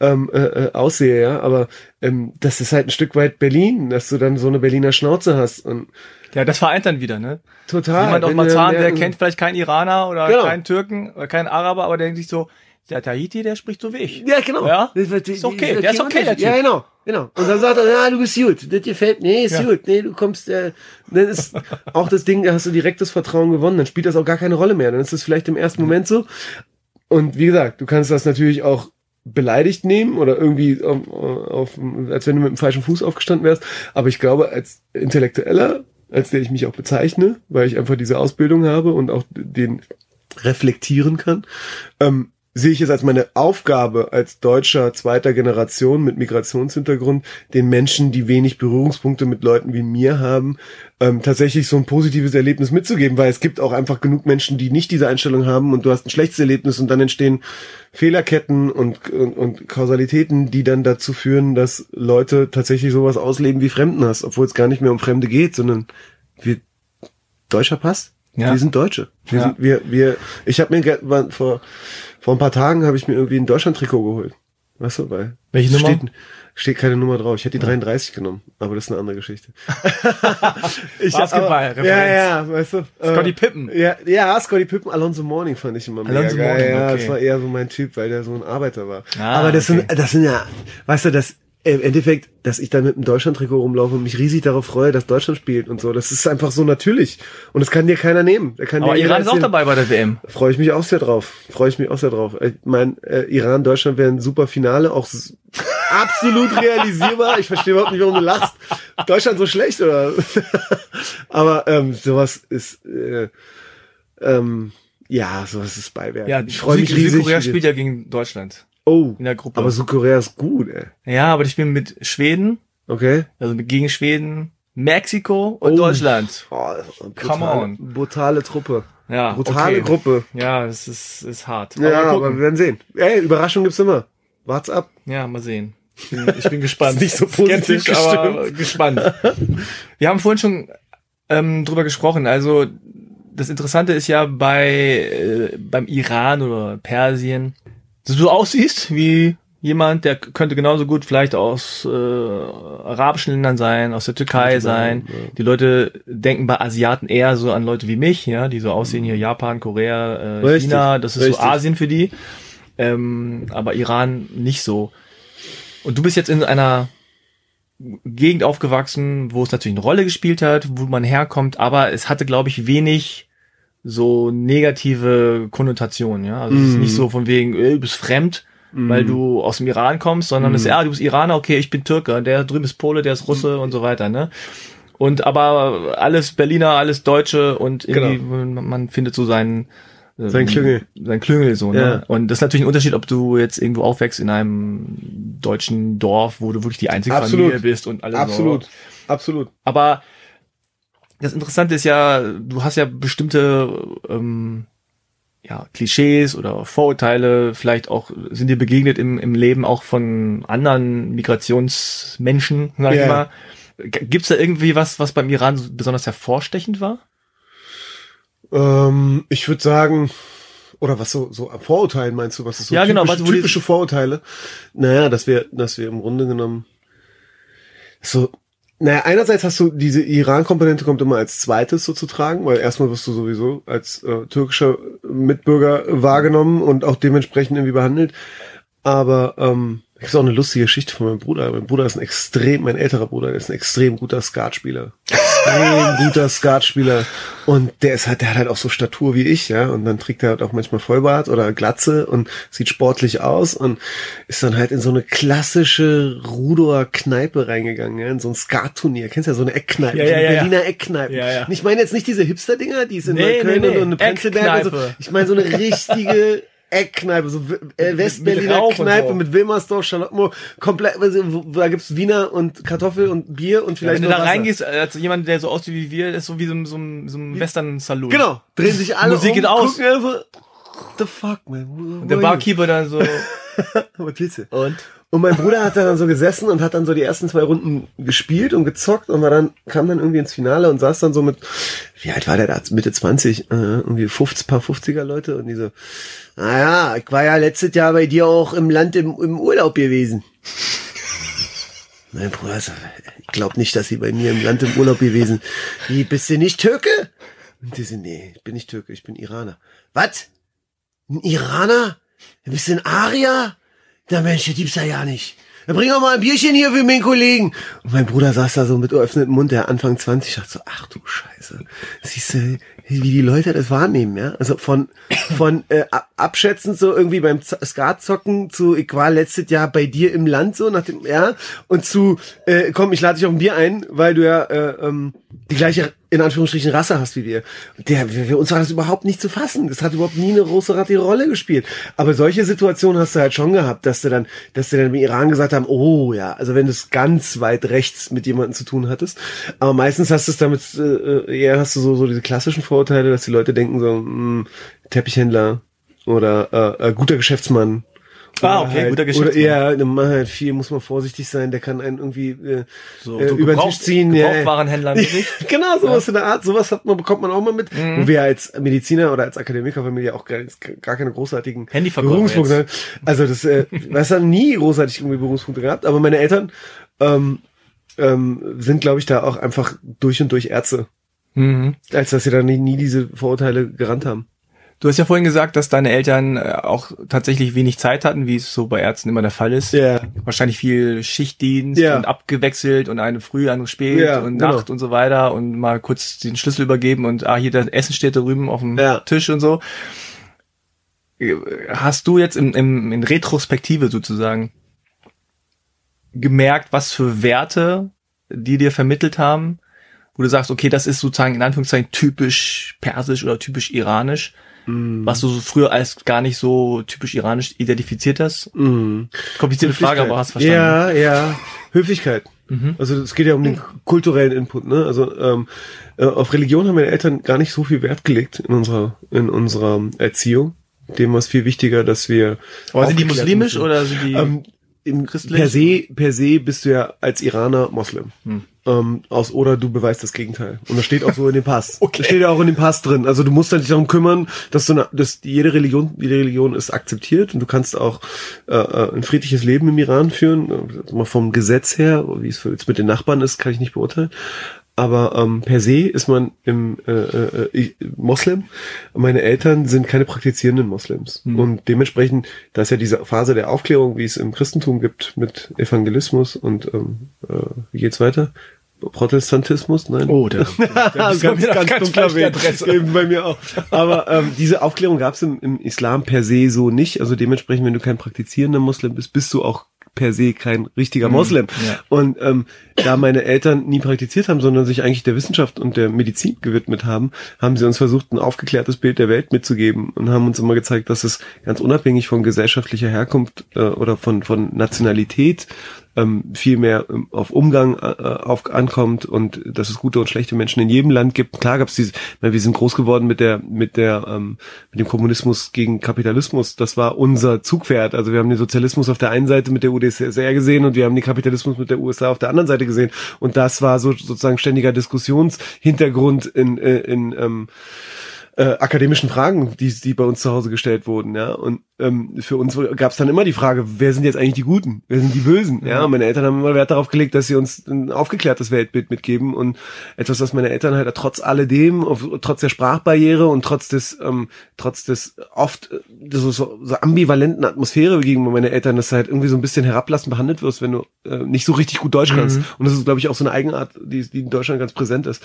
ähm, äh, äh, aussehe, ja, aber, ähm, das ist halt ein Stück weit Berlin, dass du dann so eine Berliner Schnauze hast und Ja, das vereint dann wieder, ne? total. Jemand aus dann Marzahn, der kennt vielleicht keinen Iraner oder Genau. keinen Türken oder keinen Araber, aber der denkt sich so, der Tahiti, der spricht so wie ich. Ja, genau. Ja? Das wird- Ist okay, der ist okay, der. Ja, genau. Genau. Und dann sagt er, ja, du bist gut, das gefällt mir, nee, ist Ja. gut, nee, du kommst, äh, dann ist auch das Ding, da hast du direkt das Vertrauen gewonnen, dann spielt das auch gar keine Rolle mehr, dann ist das vielleicht im ersten Moment so. Und wie gesagt, du kannst das natürlich auch beleidigt nehmen oder irgendwie auf, auf, als wenn du mit dem falschen Fuß aufgestanden wärst. Aber ich glaube, als Intellektueller, als der ich mich auch bezeichne, weil ich einfach diese Ausbildung habe und auch den reflektieren kann, ähm, sehe ich es als meine Aufgabe als Deutscher zweiter Generation mit Migrationshintergrund, den Menschen, die wenig Berührungspunkte mit Leuten wie mir haben, ähm, tatsächlich so ein positives Erlebnis mitzugeben, weil es gibt auch einfach genug Menschen, die nicht diese Einstellung haben und du hast ein schlechtes Erlebnis und dann entstehen Fehlerketten und, und, und Kausalitäten, die dann dazu führen, dass Leute tatsächlich sowas ausleben wie Fremdenhass, obwohl es gar nicht mehr um Fremde geht, sondern wir deutscher Pass. Ja. Wir sind Deutsche. Wir, Ja. sind, wir, wir, ich habe mir vor vor ein paar Tagen habe ich mir irgendwie ein Deutschland-Trikot geholt. Weißt du, weil Welche Nummer? Steht, steht keine Nummer drauf. Ich hätte die 33 genommen, aber das ist eine andere Geschichte. ich, Basketball, aber, Ja, ja, weißt du. Scotty äh, Pippen. Ja, ja, Scotty Pippen, Alonso Morning fand ich immer mega Alonso geil. Mourning, ja, okay. das war eher so mein Typ, weil der so ein Arbeiter war. Ah, aber das okay. sind, das sind ja, weißt du, das im Endeffekt, dass ich da mit einem Deutschland-Trikot rumlaufe und mich riesig darauf freue, dass Deutschland spielt und so, das ist einfach so natürlich. Und das kann dir keiner nehmen. Da kann Aber Iran ist auch dabei bei der WM. Freue ich mich auch sehr drauf. Freue ich mich auch sehr drauf. Ich mein, äh, Iran, Deutschland wäre ein super Finale, auch absolut realisierbar. Ich verstehe überhaupt nicht, warum du lachst. Deutschland so schlecht, oder? Aber ähm, sowas ist, äh, ähm, ja, sowas ist Beiwerk. Ja, ich freue mich riesig. Südkorea spielt ja gegen Deutschland oh, in der Gruppe. aber Südkorea ist gut, ey. ja, aber die spielen mit Schweden, Okay? also mit, gegen Schweden, Mexiko und Oh. Deutschland. Oh, Come brutale, on. brutale Truppe. Ja, Brutale okay. Gruppe. Ja, das ist, ist hart. Ja, aber, aber, wir werden sehen. Ey, Überraschung gibt's immer. Wart's ab. ja, mal sehen. Ich bin, ich bin gespannt. Nicht so positiv Skeptisch, aber gespannt. Wir haben vorhin schon ähm, drüber gesprochen. Also das Interessante ist ja bei äh, beim Iran oder Persien, dass du aussiehst wie jemand, der könnte genauso gut vielleicht aus äh, arabischen Ländern sein, aus der Türkei sein. Die Leute denken bei Asiaten eher so an Leute wie mich, ja, die so aussehen hier Japan, Korea, äh, Richtig, China, das ist richtig. so Asien für die. Ähm, aber Iran nicht so. Und du bist jetzt in einer Gegend aufgewachsen, wo es natürlich eine Rolle gespielt hat, wo man herkommt, aber es hatte, glaube ich, wenig so negative Konnotationen, ja. Also es ist Mhm. nicht so von wegen, äh, du bist fremd, weil du aus dem Iran kommst, sondern es ist, ja, du bist Iraner, okay, ich bin Türke, der drüben ist Pole, der ist Russe und so weiter, ne? Und aber alles Berliner, alles Deutsche und irgendwie, man, man findet so seinen ähm, Sein Klüngel. Sein Klüngel so, ne? Ja. Und das ist natürlich ein Unterschied, ob du jetzt irgendwo aufwächst in einem deutschen Dorf, wo du wirklich die einzige Absolut. Familie bist und alle Absolut. so. Absolut. Aber das Interessante ist ja, du hast ja bestimmte ähm, ja, Klischees oder Vorurteile, vielleicht auch sind dir begegnet im, im Leben auch von anderen Migrationsmenschen, sag Ja. ich mal. Gibt's da irgendwie was, was beim Iran so besonders hervorstechend war? Ähm, ich würde sagen, oder was so, so Vorurteilen meinst du, was ist so Ja, genau, typische, was- wo die- typische Vorurteile? Naja, dass wir, dass wir im Grunde genommen so, naja, einerseits hast du diese Iran-Komponente kommt immer als zweites so zu tragen, weil erstmal wirst du sowieso als äh, türkischer Mitbürger wahrgenommen und auch dementsprechend irgendwie behandelt. Aber ähm, es ist auch eine lustige Geschichte von meinem Bruder. Mein Bruder ist ein extrem, mein älterer Bruder, der ist ein extrem guter Skatspieler. Extrem guter Skatspieler. Und der ist halt, der hat halt auch so Statur wie ich, ja. Und dann trägt er halt auch manchmal Vollbart oder Glatze und sieht sportlich aus und ist dann halt in so eine klassische Rudower Kneipe reingegangen, ja, in so ein Skat-Turnier. Kennst du ja so eine Eckkneipe, Ja, ja, eine ja. Berliner Eckkneipe. Ja, ja. Und Ich meine jetzt nicht diese Hipster-Dinger, die es in Nee, Neukölln nee, nee. und in Prenzlberg und so. Ich meine so eine richtige Eckkneipe, so äh, Westberliner Rauch und Kneipe so. mit Wilmersdorf, Charlottenburg, komplett, also, da gibt's Wiener und Kartoffel und Bier und Ja, vielleicht wenn du da Wasser. reingehst, als jemand, der so aussieht wie wir, ist so wie so, ein- so, so ein Western-Saloon. Genau, drehen sich alle Musik um, geht aus. gucken the fuck, man. Und der Barkeeper dann so, Was willst du? und? Und mein Bruder hat dann so gesessen und hat dann so die ersten zwei Runden gespielt und gezockt und war dann, kam dann irgendwie ins Finale und saß dann so mit, wie alt war der da? Mitte 20, äh, irgendwie 50, paar 50er Leute und die so, naja, ich war ja letztes Jahr bei dir auch im Land im, im Urlaub gewesen. Mein Bruder sagt, ich glaube nicht, dass sie bei mir im Land im Urlaub gewesen. Wie, bist du nicht Türke? Und die so, nee, ich bin nicht Türke, ich bin Iraner. Was? Ein Iraner? Du bist ein Arier? Na Mensch, das gibt's ja ja nicht. Dann bring doch mal ein Bierchen hier für meinen Kollegen. Und mein Bruder saß da so mit geöffnetem Mund, der Anfang 20, dachte so, ach du Scheiße. Siehst du, wie die Leute das wahrnehmen, ja? Also von, von äh, ab- abschätzend so irgendwie beim Skatzocken zu, ich war letztes Jahr bei dir im Land so, nach dem, ja, und zu, äh, komm, ich lade dich auf ein Bier ein, weil du ja äh, ähm, die gleiche in Anführungsstrichen Rasse hast wie wir. Der, für für uns war das überhaupt nicht zu fassen. Das hat überhaupt nie eine große Rolle gespielt. Aber solche Situationen hast du halt schon gehabt, dass du dann, dass du dann im Iran gesagt haben, oh ja, also wenn du es ganz weit rechts mit jemandem zu tun hattest. Aber meistens hast du es damit, äh, eher hast du so, so diese klassischen Vorurteile, dass die Leute denken so, mh, Teppichhändler oder äh, äh, guter Geschäftsmann. Ah, Oder okay, halt, guter Oder Geschäftsmann. eher, dann man halt viel, muss man vorsichtig sein, der kann einen irgendwie äh, So- äh, so über den Tisch ziehen. Gebrauchtwarenhändler mäßig. genau, sowas in der Art, sowas hat man, bekommt man auch mal mit. Mhm. Wo wir als Mediziner oder als Akademikerfamilie auch gar, gar keine großartigen Berührungspunkte haben. Also das, äh, was haben nie großartig irgendwie Berührungspunkte gehabt, aber meine Eltern ähm, ähm, sind, glaube ich, da auch einfach durch und durch Ärzte, Mhm. als dass sie da nie, nie diese Vorurteile gerannt haben. Du hast ja vorhin gesagt, dass deine Eltern äh, auch tatsächlich wenig Zeit hatten, wie es so bei Ärzten immer der Fall ist. Ja. Wahrscheinlich viel Schichtdienst Ja. und abgewechselt und eine früh, eine spät Ja, und genau. Nacht und so weiter und mal kurz den Schlüssel übergeben und ah, hier das Essen steht da drüben auf dem Ja. Tisch und so. Hast du jetzt im, im, in Retrospektive sozusagen gemerkt, was für Werte die dir vermittelt haben, wo du sagst, okay, das ist sozusagen in Anführungszeichen typisch persisch oder typisch iranisch, Mhm. was du so früher als gar nicht so typisch iranisch identifiziert hast? Mhm. Komplizierte Frage, aber hast verstanden. Ja, ja. Höflichkeit. Mhm. Also es geht ja um den kulturellen Input. Ne? Also ähm, äh, auf Religion haben meine Eltern gar nicht so viel Wert gelegt in unserer in unserer Erziehung. Dem war es viel wichtiger, dass wir. Aber sind die muslimisch sind. oder sind die Ähm, im, christlich? per se, per se bist du ja als Iraner Moslem. Hm. Ähm, aus oder du beweist das Gegenteil. Und das steht auch so in dem Pass. Okay. Das steht ja auch in dem Pass drin. Also du musst halt dich darum kümmern, dass du, eine, dass jede Religion, jede Religion ist akzeptiert und du kannst auch äh, äh, ein friedliches Leben im Iran führen. Äh, Mal vom Gesetz her, wie es jetzt mit den Nachbarn ist, kann ich nicht beurteilen. Aber ähm, per se ist man im äh, äh, ich- Moslem. Meine Eltern sind keine praktizierenden Moslems. Hm. Und dementsprechend, da ist ja diese Phase der Aufklärung, wie es im Christentum gibt, mit Evangelismus und ähm, äh, wie geht's weiter? Protestantismus? Nein. Oh, der, der ganz, bei mir auf ganz, ganz dunkler Weg. Eben bei mir auch. Aber ähm, diese Aufklärung gab es im, im Islam per se so nicht. Also dementsprechend, wenn du kein praktizierender Moslem bist, bist du auch per se kein richtiger Moslem. ja. Und ähm, da meine Eltern nie praktiziert haben, sondern sich eigentlich der Wissenschaft und der Medizin gewidmet haben, haben sie uns versucht, ein aufgeklärtes Bild der Welt mitzugeben und haben uns immer gezeigt, dass es ganz unabhängig von gesellschaftlicher Herkunft äh, oder von, von Nationalität ähm, viel mehr ähm, auf Umgang äh, auf, ankommt und dass es gute und schlechte Menschen in jedem Land gibt. Klar gab es diese, na, wir sind groß geworden mit der, mit der, ähm, mit dem Kommunismus gegen Kapitalismus. Das war unser Zugpferd. Also wir haben den Sozialismus auf der einen Seite mit der UdSSR gesehen und wir haben den Kapitalismus mit der USA auf der anderen Seite gesehen. Und das war so sozusagen ständiger Diskussionshintergrund in, äh, in ähm, äh, akademischen Fragen, die, die bei uns zu Hause gestellt wurden, ja. Und ähm, für uns gab es dann immer die Frage, wer sind jetzt eigentlich die Guten, wer sind die Bösen, ja. Und meine Eltern haben immer Wert darauf gelegt, dass sie uns ein aufgeklärtes Weltbild mitgeben und etwas, was meine Eltern halt trotz alledem, auf, trotz der Sprachbarriere und trotz des, ähm, trotz des oft äh, so, so, so ambivalenten Atmosphäre gegen meine Eltern, dass du halt irgendwie so ein bisschen herablassend behandelt wirst, wenn du äh, nicht so richtig gut Deutsch kannst. Mhm. Und das ist, glaube ich, auch so eine Eigenart, die, die in Deutschland ganz präsent ist.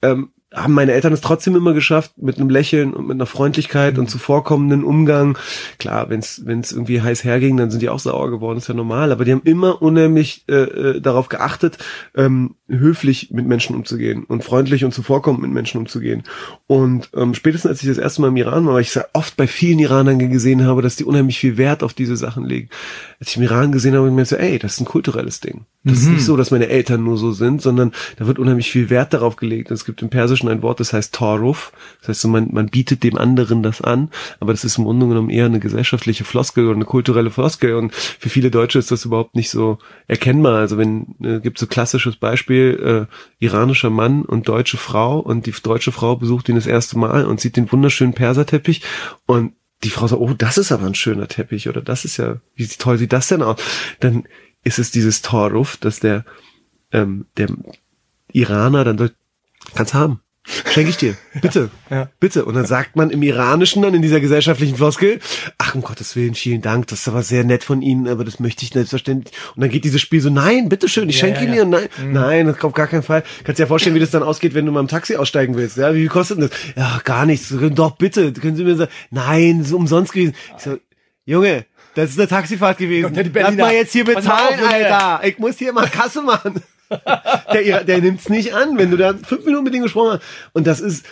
Ähm, haben meine Eltern es trotzdem immer geschafft, mit einem Lächeln und mit einer Freundlichkeit mhm. und zuvorkommenden Umgang. Klar, wenn es irgendwie heiß herging, dann sind die auch sauer geworden, ist ja normal. Aber die haben immer unheimlich äh, äh, darauf geachtet, ähm, höflich mit Menschen umzugehen und freundlich und zuvorkommend mit Menschen umzugehen. Und ähm, spätestens als ich das erste Mal im Iran war, weil ich es ja oft bei vielen Iranern gesehen habe, dass die unheimlich viel Wert auf diese Sachen legen. Als ich im Iran gesehen habe, ich mir so, ey, das ist ein kulturelles Ding. Das mhm. ist nicht so, dass meine Eltern nur so sind, sondern da wird unheimlich viel Wert darauf gelegt. Es gibt im Persischen ein Wort, das heißt Toruf. Das heißt so, man, man bietet dem anderen das an, aber das ist im Grunde genommen eher eine gesellschaftliche Floskel oder eine kulturelle Floskel. Und für viele Deutsche ist das überhaupt nicht so erkennbar. Also wenn, äh, gibt so klassisches Beispiel, äh, iranischer Mann und deutsche Frau und die deutsche Frau besucht ihn das erste Mal und sieht den wunderschönen Perserteppich und die Frau sagt, oh, das ist aber ein schöner Teppich oder das ist ja, wie toll sieht das denn aus? Dann ist es dieses Torruf, dass der, ähm, der Iraner dann sagt, kannst haben. Schenke ich dir. Bitte. ja. Bitte. Und dann sagt man im Iranischen dann in dieser gesellschaftlichen Floskel, ach, um Gottes Willen, vielen Dank, das ist aber sehr nett von Ihnen, aber das möchte ich selbstverständlich. Und dann geht dieses Spiel so, nein, bitteschön, ich ja, schenke ja, Ihnen ja. nein, mhm. nein, das kommt gar keinen Fall. Kannst dir ja vorstellen, wie das dann ausgeht, wenn du mal im Taxi aussteigen willst. Ja, wie kostet das? Ja, gar nichts. Doch, bitte, können Sie mir sagen, nein, ist umsonst gewesen. Ich so, Junge, das ist eine Taxifahrt gewesen. Lass mal jetzt hier bezahlen, Alter. Ich muss hier mal Kasse machen. Der, der nimmt's nicht an, wenn du da fünf Minuten mit ihm gesprochen hast. Und das ist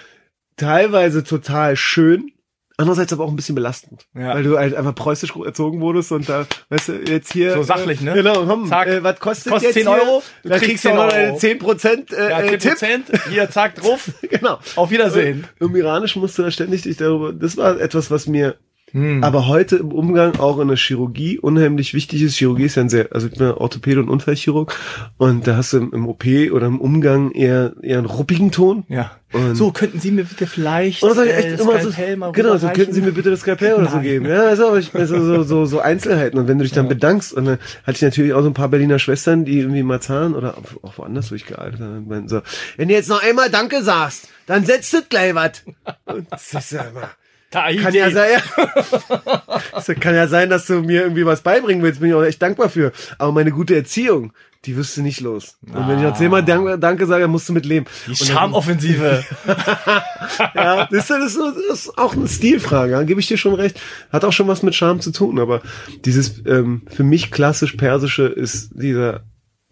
teilweise total schön, andererseits aber auch ein bisschen belastend, ja. weil du halt einfach preußisch erzogen wurdest und da, weißt du, jetzt hier so sachlich, ne? Äh, genau, komm, zack, äh, was kostet, kostet jetzt 10 Euro, du da kriegst du noch deine 10 Prozent, äh, ja, 10 Prozent, hier zack drauf, genau, auf Wiedersehen. Im Iranischen musst du da ständig dich darüber, das war etwas, was mir hm. Aber heute im Umgang auch in der Chirurgie unheimlich wichtig ist. Chirurgie ist ja ein sehr, also ich bin Orthopäde und Unfallchirurg und da hast du im, im OP oder im Umgang eher eher einen ruppigen Ton. Ja. Und so könnten Sie mir bitte vielleicht oder soll ich echt äh, immer so, genau, so könnten Sie mir bitte das Skalpell oder Nein. so geben. Ja, also, ich, also so, so so Einzelheiten und wenn du dich dann ja. bedankst und dann hatte ich natürlich auch so ein paar Berliner Schwestern, die irgendwie Marzahn oder auch woanders durchgealtert haben. So, wenn du jetzt noch einmal Danke sagst, dann setzt es gleich was. Und das ist ja immer Tahiti. Kann ja sein, ja. kann ja sein, dass du mir irgendwie was beibringen willst, bin ich auch echt dankbar für. Aber meine gute Erziehung, die wirst du nicht los. Und ah. wenn ich noch zehnmal Danke, Danke sage, musst du mit leben. Die Charmoffensive. ja, das ist, das, ist, auch eine Stilfrage, ja, gebe ich dir schon recht. Hat auch schon was mit Charme zu tun, aber dieses ähm, für mich klassisch persische ist dieser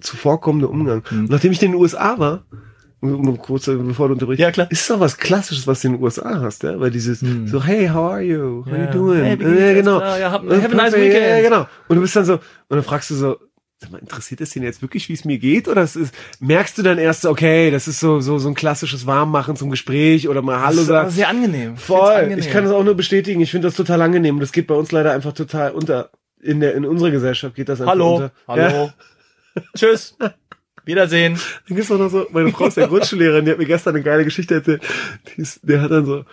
zuvorkommende Umgang. Mhm. Nachdem ich in den USA war, kurz bevor du unterbrichst. Ja, klar. Ist doch was Klassisches, was du in den USA hast, ja? Weil dieses hm. so, hey, how are you? How ja. you doing? Hey, ja, genau. Ja, have, have a nice weekend. Ja, genau. Und du bist dann so, und dann fragst du so, sag mal, interessiert es den jetzt wirklich, wie es mir geht? Oder ist, merkst du dann erst, okay, das ist so, so, so ein klassisches Warmmachen zum Gespräch oder mal Hallo sagen. Sehr angenehm. Voll. Angenehm. Ich kann das auch nur bestätigen. Ich finde das total angenehm. Und das geht bei uns leider einfach total unter. In der, in unserer Gesellschaft geht das einfach Hallo. unter. Hallo. Tschüss. Wiedersehen. Dann gibt's auch noch so, meine Frau ist ja Grundschullehrerin, die hat mir gestern eine geile Geschichte erzählt. Die, ist, der hat dann so,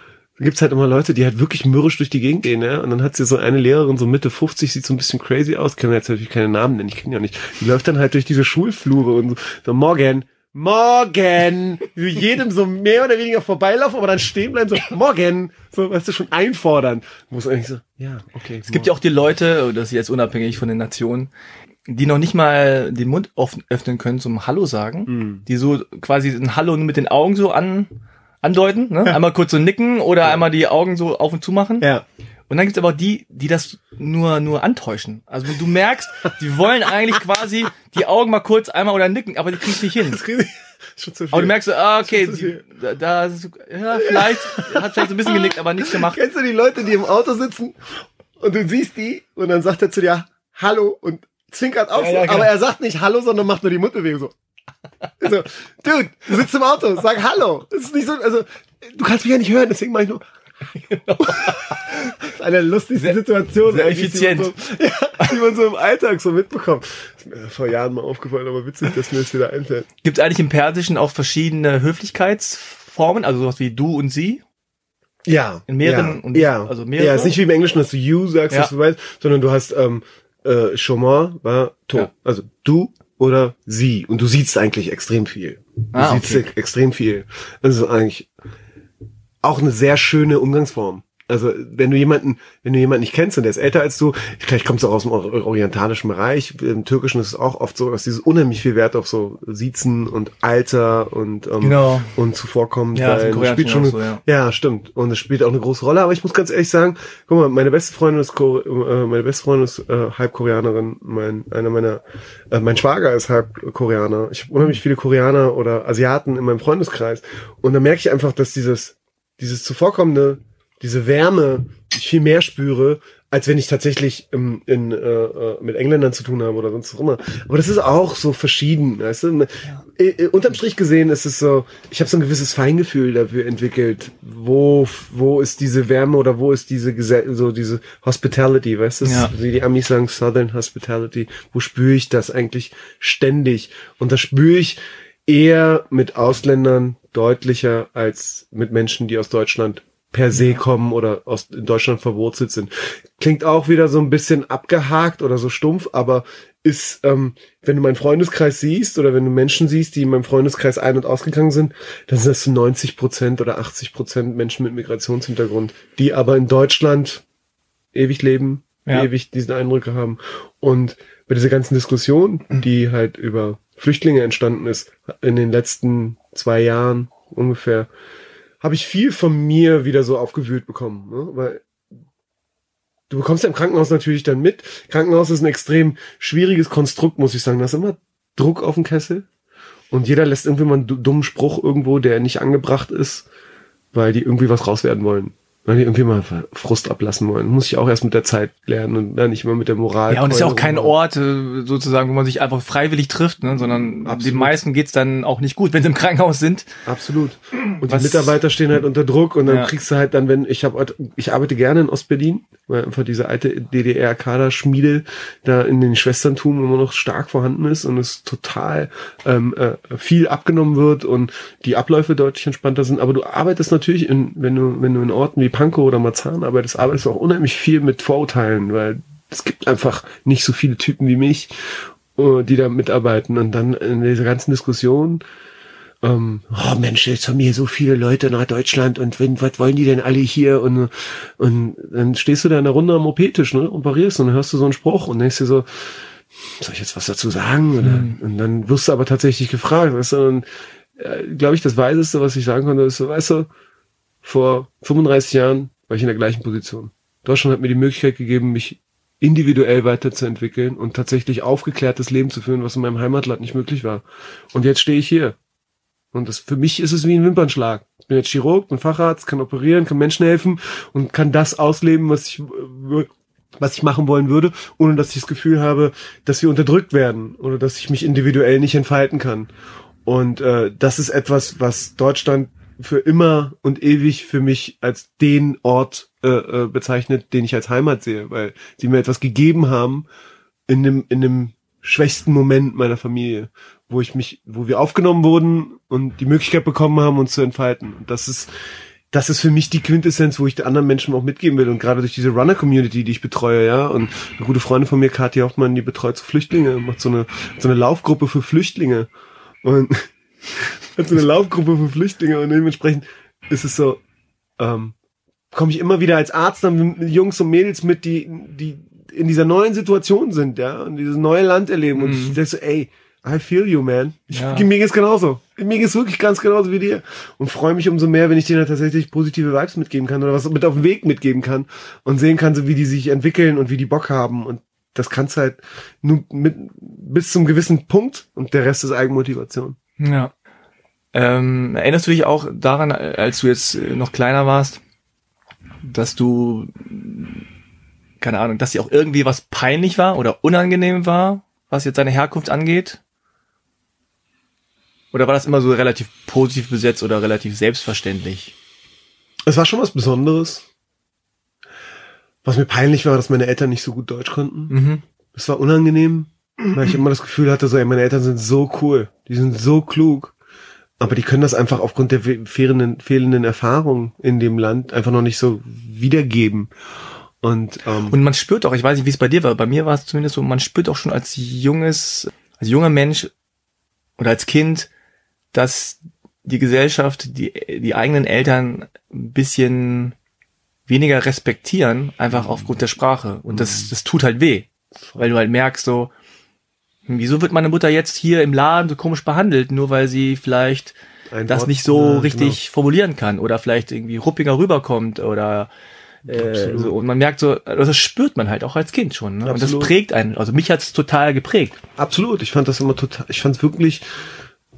da gibt's halt immer Leute, die halt wirklich mürrisch durch die Gegend gehen, ja. Und dann hat sie so eine Lehrerin, so Mitte 50, sieht so ein bisschen crazy aus, kann jetzt natürlich keine Namen nennen, ich kenne ja nicht. Die läuft dann halt durch diese Schulflure und so, so morgen, morgen, wie jedem so mehr oder weniger vorbeilaufen, aber dann stehen bleiben, so, morgen, so, weißt du, schon einfordern. Muss eigentlich so, ja, okay. Es gibt ja auch die Leute, das ist jetzt unabhängig von den Nationen, die noch nicht mal den Mund öffnen können zum Hallo sagen, mhm. die so quasi ein Hallo nur mit den Augen so an, andeuten, ne? Ja. einmal kurz so nicken oder ja. einmal die Augen so auf und zu machen. Ja. Und dann gibt's aber die, die das nur nur antäuschen. Also du merkst, die wollen eigentlich quasi die Augen mal kurz einmal oder nicken, aber die kriegen nicht hin. Aber du merkst so, ah, okay, die, da, da ja, vielleicht hat vielleicht so ein bisschen genickt, aber nichts gemacht. Kennst du die Leute, die im Auto sitzen und du siehst die und dann sagt er zu dir Hallo und zwinkert auch Ja, so, ja, genau. aber er sagt nicht Hallo, sondern macht nur die Mundbewegung so. so. Dude, du sitzt im Auto, sag Hallo. Das ist nicht so, also, du kannst mich ja nicht hören, deswegen mach ich nur. das ist eine lustige Situation. sehr eigentlich, Die man, effizient. so, ja, die man so im Alltag so mitbekommt. Das ist mir vor Jahren mal aufgefallen, aber witzig, dass mir das wieder einfällt. Gibt es eigentlich im Persischen auch verschiedene Höflichkeitsformen, also sowas wie du und sie? Ja. In mehreren ja, und- ja. also mehrere? Ja, ist nicht wie im Englischen, dass du you sagst, Ja. was du weißt, sondern du hast ähm, äh, Chomor war to. Ja. Also du oder sie. Und du siehst eigentlich extrem viel. Du Ah, siehst okay. extrem viel. Das ist eigentlich auch eine sehr schöne Umgangsform. Also wenn du jemanden, wenn du jemanden nicht kennst und der ist älter als du, vielleicht kommst du auch aus dem or- orientalischen Bereich. Im Türkischen ist es auch oft so, dass dieses unheimlich viel Wert auf so Siezen und Alter und ähm, Genau. und zuvorkommen Ja, spielt schon so, ja. ja, stimmt. Und es spielt auch eine große Rolle. Aber ich muss ganz ehrlich sagen, guck mal, meine beste Freundin ist, Ko äh, meine beste Freundin ist äh, halb Koreanerin. Mein, einer meiner, äh, mein Schwager ist halb Koreaner. Ich habe unheimlich viele Koreaner oder Asiaten in meinem Freundeskreis. Und da merke ich einfach, dass dieses, dieses zuvorkommende, diese Wärme, die ich viel mehr spüre, als wenn ich tatsächlich ähm, in, äh, äh, mit Engländern zu tun habe oder sonst was immer. Aber das ist auch so verschieden, weißt du? Äh, unterm Strich gesehen ist es so, ich habe so ein gewisses Feingefühl dafür entwickelt, wo wo ist diese Wärme oder wo ist diese so diese Hospitality, weißt du? Ja. Wie die Amis sagen, Southern Hospitality. Wo spüre ich das eigentlich ständig? Und das spüre ich eher mit Ausländern deutlicher als mit Menschen, die aus Deutschland per se kommen oder aus in Deutschland verwurzelt sind. Klingt auch wieder so ein bisschen abgehakt oder so stumpf, aber ist, ähm, wenn du meinen Freundeskreis siehst oder wenn du Menschen siehst, die in meinem Freundeskreis ein- und ausgegangen sind, dann sind das so 90 Prozent oder 80 Prozent Menschen mit Migrationshintergrund, die aber in Deutschland ewig leben, Ja. ewig diesen Eindrücke haben. Und bei dieser ganzen Diskussion, die halt über Flüchtlinge entstanden ist, in den letzten zwei Jahren ungefähr, habe ich viel von mir wieder so aufgewühlt bekommen. Ne? Weil du bekommst ja im Krankenhaus natürlich dann mit. Krankenhaus ist ein extrem schwieriges Konstrukt, muss ich sagen. Da ist immer Druck auf dem Kessel. Und jeder lässt irgendwie mal einen du- dummen Spruch irgendwo, der nicht angebracht ist, weil die irgendwie was rauswerden wollen. Weil die irgendwie mal Frust ablassen wollen. Muss ich auch erst mit der Zeit lernen und dann nicht immer mit der Moral. Ja, und es ist ja auch kein Ort, äh, sozusagen, wo man sich einfach freiwillig trifft, ne, sondern Absolut. den meisten geht's dann auch nicht gut, wenn sie im Krankenhaus sind. Absolut. Und Was- die Mitarbeiter stehen halt unter Druck und dann Ja. kriegst du halt dann, wenn ich habe, ich arbeite gerne in Ostberlin, weil einfach diese alte DDR-Kaderschmiede da in den Schwesterntum immer noch stark vorhanden ist und es total ähm, äh, viel abgenommen wird und die Abläufe deutlich entspannter sind. Aber du arbeitest natürlich in, wenn du, wenn du in Orten wie Pankow oder Marzahn arbeitest, arbeitest du auch unheimlich viel mit Vorurteilen, weil es gibt einfach nicht so viele Typen wie mich, äh, die da mitarbeiten und dann in dieser ganzen Diskussion ähm, oh Mensch, jetzt haben hier so viele Leute nach Deutschland und wenn, was wollen die denn alle hier? Und, und dann stehst du da in der Runde am OP-Tisch ne, und parierst und dann hörst du so einen Spruch und denkst dir so, soll ich jetzt was dazu sagen? Oder, Und dann wirst du aber tatsächlich gefragt. Weißt du, und äh, glaube ich, das Weiseste, was ich sagen konnte, ist so, weißt du, vor 35 Jahren war ich in der gleichen Position. Deutschland hat mir die Möglichkeit gegeben, mich individuell weiterzuentwickeln und tatsächlich aufgeklärtes Leben zu führen, was in meinem Heimatland nicht möglich war. Und jetzt stehe ich hier. Und das, für mich ist es wie ein Wimpernschlag. Ich bin jetzt Chirurg, bin Facharzt, kann operieren, kann Menschen helfen und kann das ausleben, was ich, was ich machen wollen würde, ohne dass ich das Gefühl habe, dass wir unterdrückt werden oder dass ich mich individuell nicht entfalten kann. Und äh, das ist etwas, was Deutschland für immer und ewig für mich als den Ort äh, äh, bezeichnet, den ich als Heimat sehe, weil sie mir etwas gegeben haben in dem in dem schwächsten Moment meiner Familie, wo ich mich, wo wir aufgenommen wurden und die Möglichkeit bekommen haben, uns zu entfalten. Und das ist das ist für mich die Quintessenz, wo ich den anderen Menschen auch mitgeben will. Und gerade durch diese Runner-Community, die ich betreue, ja, und eine gute Freundin von mir, Kathi Hoffmann, die betreut so Flüchtlinge, macht so eine, so eine Laufgruppe für Flüchtlinge. Und hat so eine Laufgruppe für Flüchtlinge und dementsprechend ist es so, ähm, komme ich immer wieder als Arzt dann mit Jungs und Mädels mit, die, die in dieser neuen Situation sind, ja, und dieses neue Land erleben. Und Mhm. ich denke so, ey, I feel you, man. Ich, Ja. Mir geht's genauso. Mir geht's wirklich ganz genauso wie dir. Und freue mich umso mehr, wenn ich denen tatsächlich positive Vibes mitgeben kann oder was mit auf den Weg mitgeben kann und sehen kann, so wie die sich entwickeln und wie die Bock haben. Und das kannst halt nur mit, bis zum gewissen Punkt und der Rest ist Eigenmotivation. Ja. Ähm, erinnerst du dich auch daran, als du jetzt äh, noch kleiner warst, dass du keine Ahnung, dass sie auch irgendwie was peinlich war oder unangenehm war, was jetzt seine Herkunft angeht? Oder war das immer so relativ positiv besetzt oder relativ selbstverständlich? Es war schon was Besonderes. Was mir peinlich war, dass meine Eltern nicht so gut Deutsch konnten. Mhm. Es war unangenehm, weil ich immer das Gefühl hatte, so, ey, meine Eltern sind so cool, die sind so klug. Aber die können das einfach aufgrund der fehlenden, fehlenden Erfahrung in dem Land einfach noch nicht so wiedergeben. Und, ähm, Und man spürt auch, ich weiß nicht, wie es bei dir war, bei mir war es zumindest so, man spürt auch schon als junges, als junger Mensch oder als Kind, dass die Gesellschaft, die, die eigenen Eltern ein bisschen weniger respektieren, einfach aufgrund der Sprache. Und das, das tut halt weh. Weil du halt merkst so, wieso wird meine Mutter jetzt hier im Laden so komisch behandelt, nur weil sie vielleicht ein das Wort- nicht so ja, richtig formulieren kann oder vielleicht irgendwie ruppiger rüberkommt oder äh, so. und man merkt so, also das spürt man halt auch als Kind schon. Ne? Und das prägt einen. Also mich hat's total geprägt. Absolut. Ich fand das immer total, ich fand es wirklich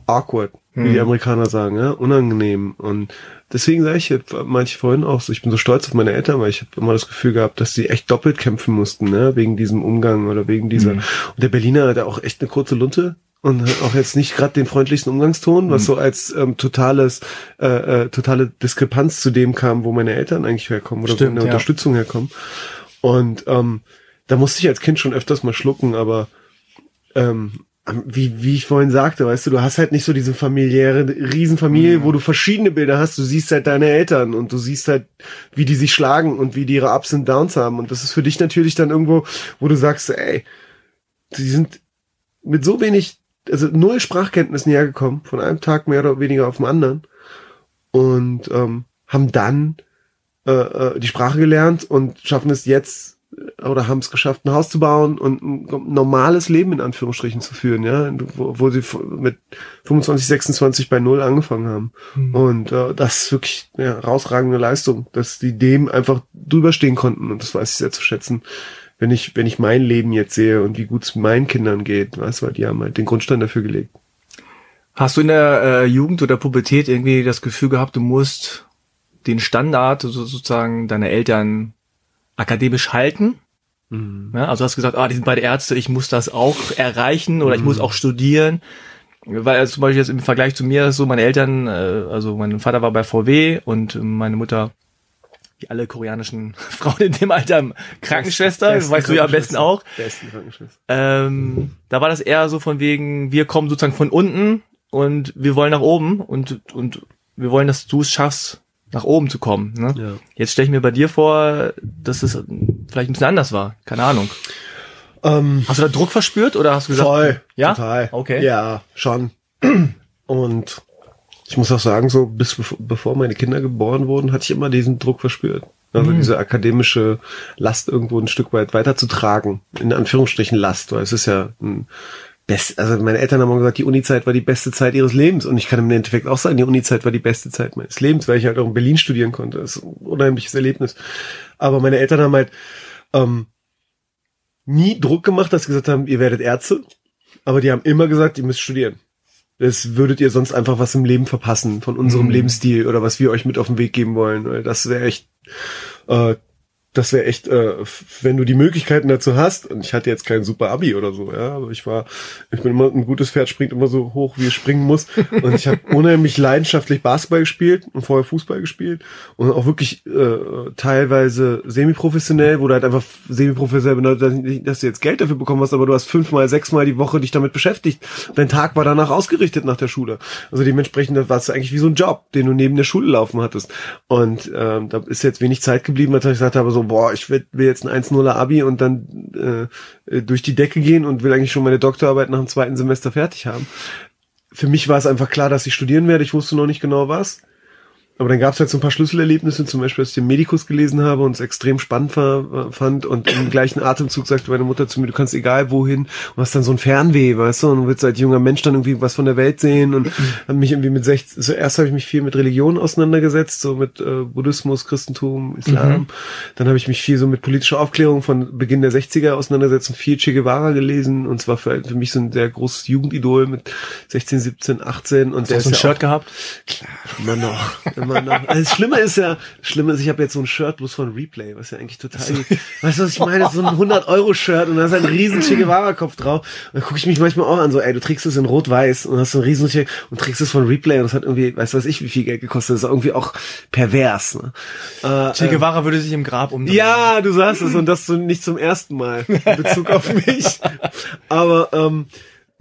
awkward, wie Mhm. die Amerikaner sagen, ja, unangenehm. Und deswegen sage ich jetzt manche vorhin auch so, ich bin so stolz auf meine Eltern, weil ich habe immer das Gefühl gehabt, dass sie echt doppelt kämpfen mussten, ne, wegen diesem Umgang oder wegen dieser. Mhm. Und der Berliner hat auch echt eine kurze Lunte. Und auch jetzt nicht gerade den freundlichsten Umgangston, Mhm. was so als ähm, totales, äh, äh, totale Diskrepanz zu dem kam, wo meine Eltern eigentlich herkommen oder Stimmt, wo eine ja. Unterstützung herkommen. Und ähm, da musste ich als Kind schon öfters mal schlucken, aber ähm, wie, wie ich vorhin sagte, weißt du, du hast halt nicht so diese familiäre Riesenfamilie, wo du verschiedene Bilder hast. Du siehst halt deine Eltern und du siehst halt, wie die sich schlagen und wie die ihre Ups und Downs haben. Und das ist für dich natürlich dann irgendwo, wo du sagst, ey, die sind mit so wenig, also null Sprachkenntnissen hergekommen, von einem Tag mehr oder weniger auf den anderen. Und ähm, haben dann äh, äh, die Sprache gelernt und schaffen es jetzt oder haben es geschafft, ein Haus zu bauen und ein normales Leben in Anführungsstrichen zu führen, ja, wo, wo sie mit 25, 26 bei Null angefangen haben. Und äh, das ist wirklich eine herausragende Leistung, dass die dem einfach drüber stehen konnten und das weiß ich sehr zu schätzen. Wenn ich, wenn ich mein Leben jetzt sehe und wie gut es meinen Kindern geht, weißt du, weil die haben halt den Grundstein dafür gelegt. Hast du in der äh, Jugend oder Pubertät irgendwie das Gefühl gehabt, du musst den Standard so, sozusagen deiner Eltern akademisch halten? Ja, also hast gesagt, ah, die sind beide Ärzte, ich muss das auch erreichen oder ich muss auch studieren. Weil also zum Beispiel jetzt im Vergleich zu mir ist so, meine Eltern, äh, also mein Vater war bei VW und meine Mutter, wie alle koreanischen Frauen in dem Alter, Krankenschwester, das weißt du ja am besten auch. Besten Krankenschwester. Ähm, da war das eher so von wegen, wir kommen sozusagen von unten und wir wollen nach oben und, und wir wollen, dass du es schaffst, nach oben zu kommen. Ne? Ja. Jetzt stelle ich mir bei dir vor, dass es vielleicht ein bisschen anders war. Keine Ahnung. Ähm, Hast du da Druck verspürt oder hast du gesagt? Voll. Ja? Total. Okay. Ja, schon. Und ich muss auch sagen, so bis bev- bevor meine Kinder geboren wurden, hatte ich immer diesen Druck verspürt. Also Mhm. diese akademische Last irgendwo ein Stück weit weiterzutragen. In Anführungsstrichen Last, weil es ist ja ein Best, also meine Eltern haben gesagt, die Uni-Zeit war die beste Zeit ihres Lebens. Und ich kann im Endeffekt auch sagen, die Uni-Zeit war die beste Zeit meines Lebens, weil ich halt auch in Berlin studieren konnte. Das ist ein unheimliches Erlebnis. Aber meine Eltern haben halt ähm, nie Druck gemacht, dass sie gesagt haben, ihr werdet Ärzte. Aber die haben immer gesagt, ihr müsst studieren. Das würdet ihr sonst einfach was im Leben verpassen von unserem Mhm. Lebensstil oder was wir euch mit auf den Weg geben wollen. Das wäre echt, äh, das wäre echt, äh, wenn du die Möglichkeiten dazu hast. Und ich hatte jetzt kein super Abi oder so, ja, aber ich war, ich bin immer ein gutes Pferd springt immer so hoch, wie es springen muss. Und ich habe unheimlich leidenschaftlich Basketball gespielt und vorher Fußball gespielt und auch wirklich äh, teilweise semi-professionell, wo du halt einfach semi-professionell bedeutet, dass du jetzt Geld dafür bekommen hast, aber du hast fünfmal, sechsmal die Woche dich damit beschäftigt. Dein Tag war danach ausgerichtet nach der Schule. Also dementsprechend war es eigentlich wie so ein Job, den du neben der Schule laufen hattest. Und ähm, da ist jetzt wenig Zeit geblieben, als ich gesagt habe, so, boah, ich will, will jetzt ein 1-0er Abi und dann äh, durch die Decke gehen und will eigentlich schon meine Doktorarbeit nach dem zweiten Semester fertig haben. Für mich war es einfach klar, dass ich studieren werde. Ich wusste noch nicht genau was. Aber dann gab es halt so ein paar Schlüsselerlebnisse, zum Beispiel, dass ich den Medikus gelesen habe und es extrem spannend war, fand und im gleichen Atemzug sagte meine Mutter zu mir, du kannst egal wohin und hast dann so ein Fernweh, weißt du, und willst als junger Mensch dann irgendwie was von der Welt sehen und habe mich irgendwie mit 16, zuerst habe ich mich viel mit Religion auseinandergesetzt, so mit äh, Buddhismus, Christentum, Islam. Mhm. Dann habe ich mich viel so mit politischer Aufklärung von Beginn der 60er auseinandergesetzt und viel Che Guevara gelesen und zwar für, für mich so ein sehr großes Jugendidol mit 16, 17, 18 und der Hast du ein ist ja Shirt gehabt? Klar, immer noch. immer noch. Also das Schlimme ist ja, das Schlimme ist, ich habe jetzt so ein Shirt bloß von Replay, was ja eigentlich total, weißt du, was ich meine? So ein 100-Euro-Shirt und da ist ein riesen Che Guevara-Kopf drauf. Und dann gucke ich mich manchmal auch an, so, ey, du trägst es in rot-weiß und hast so ein riesen Che und trägst es von Replay und das hat irgendwie, weißt du was ich, wie viel Geld gekostet. Das ist irgendwie auch pervers. Ne? Äh, che Guevara äh, würde sich im Grab umdrehen. Ja, du sagst es und das so nicht zum ersten Mal in Bezug auf mich. Aber ähm,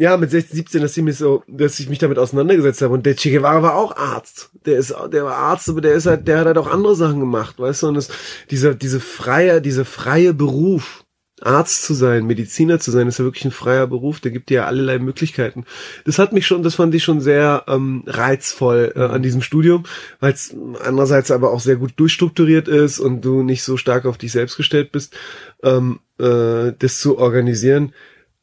ja, mit 16, 17, dass ich mich so, dass ich mich damit auseinandergesetzt habe. Und der Che Guevara war auch Arzt. Der ist, der war Arzt, aber der ist halt, der hat halt auch andere Sachen gemacht, weißt du? Und das, dieser, diese freie, diese freie Beruf, Arzt zu sein, Mediziner zu sein, ist ja wirklich ein freier Beruf, der gibt dir ja allerlei Möglichkeiten. Das hat mich schon, das fand ich schon sehr ähm, reizvoll äh, an diesem Studium, weil es andererseits aber auch sehr gut durchstrukturiert ist und du nicht so stark auf dich selbst gestellt bist, ähm, äh, das zu organisieren.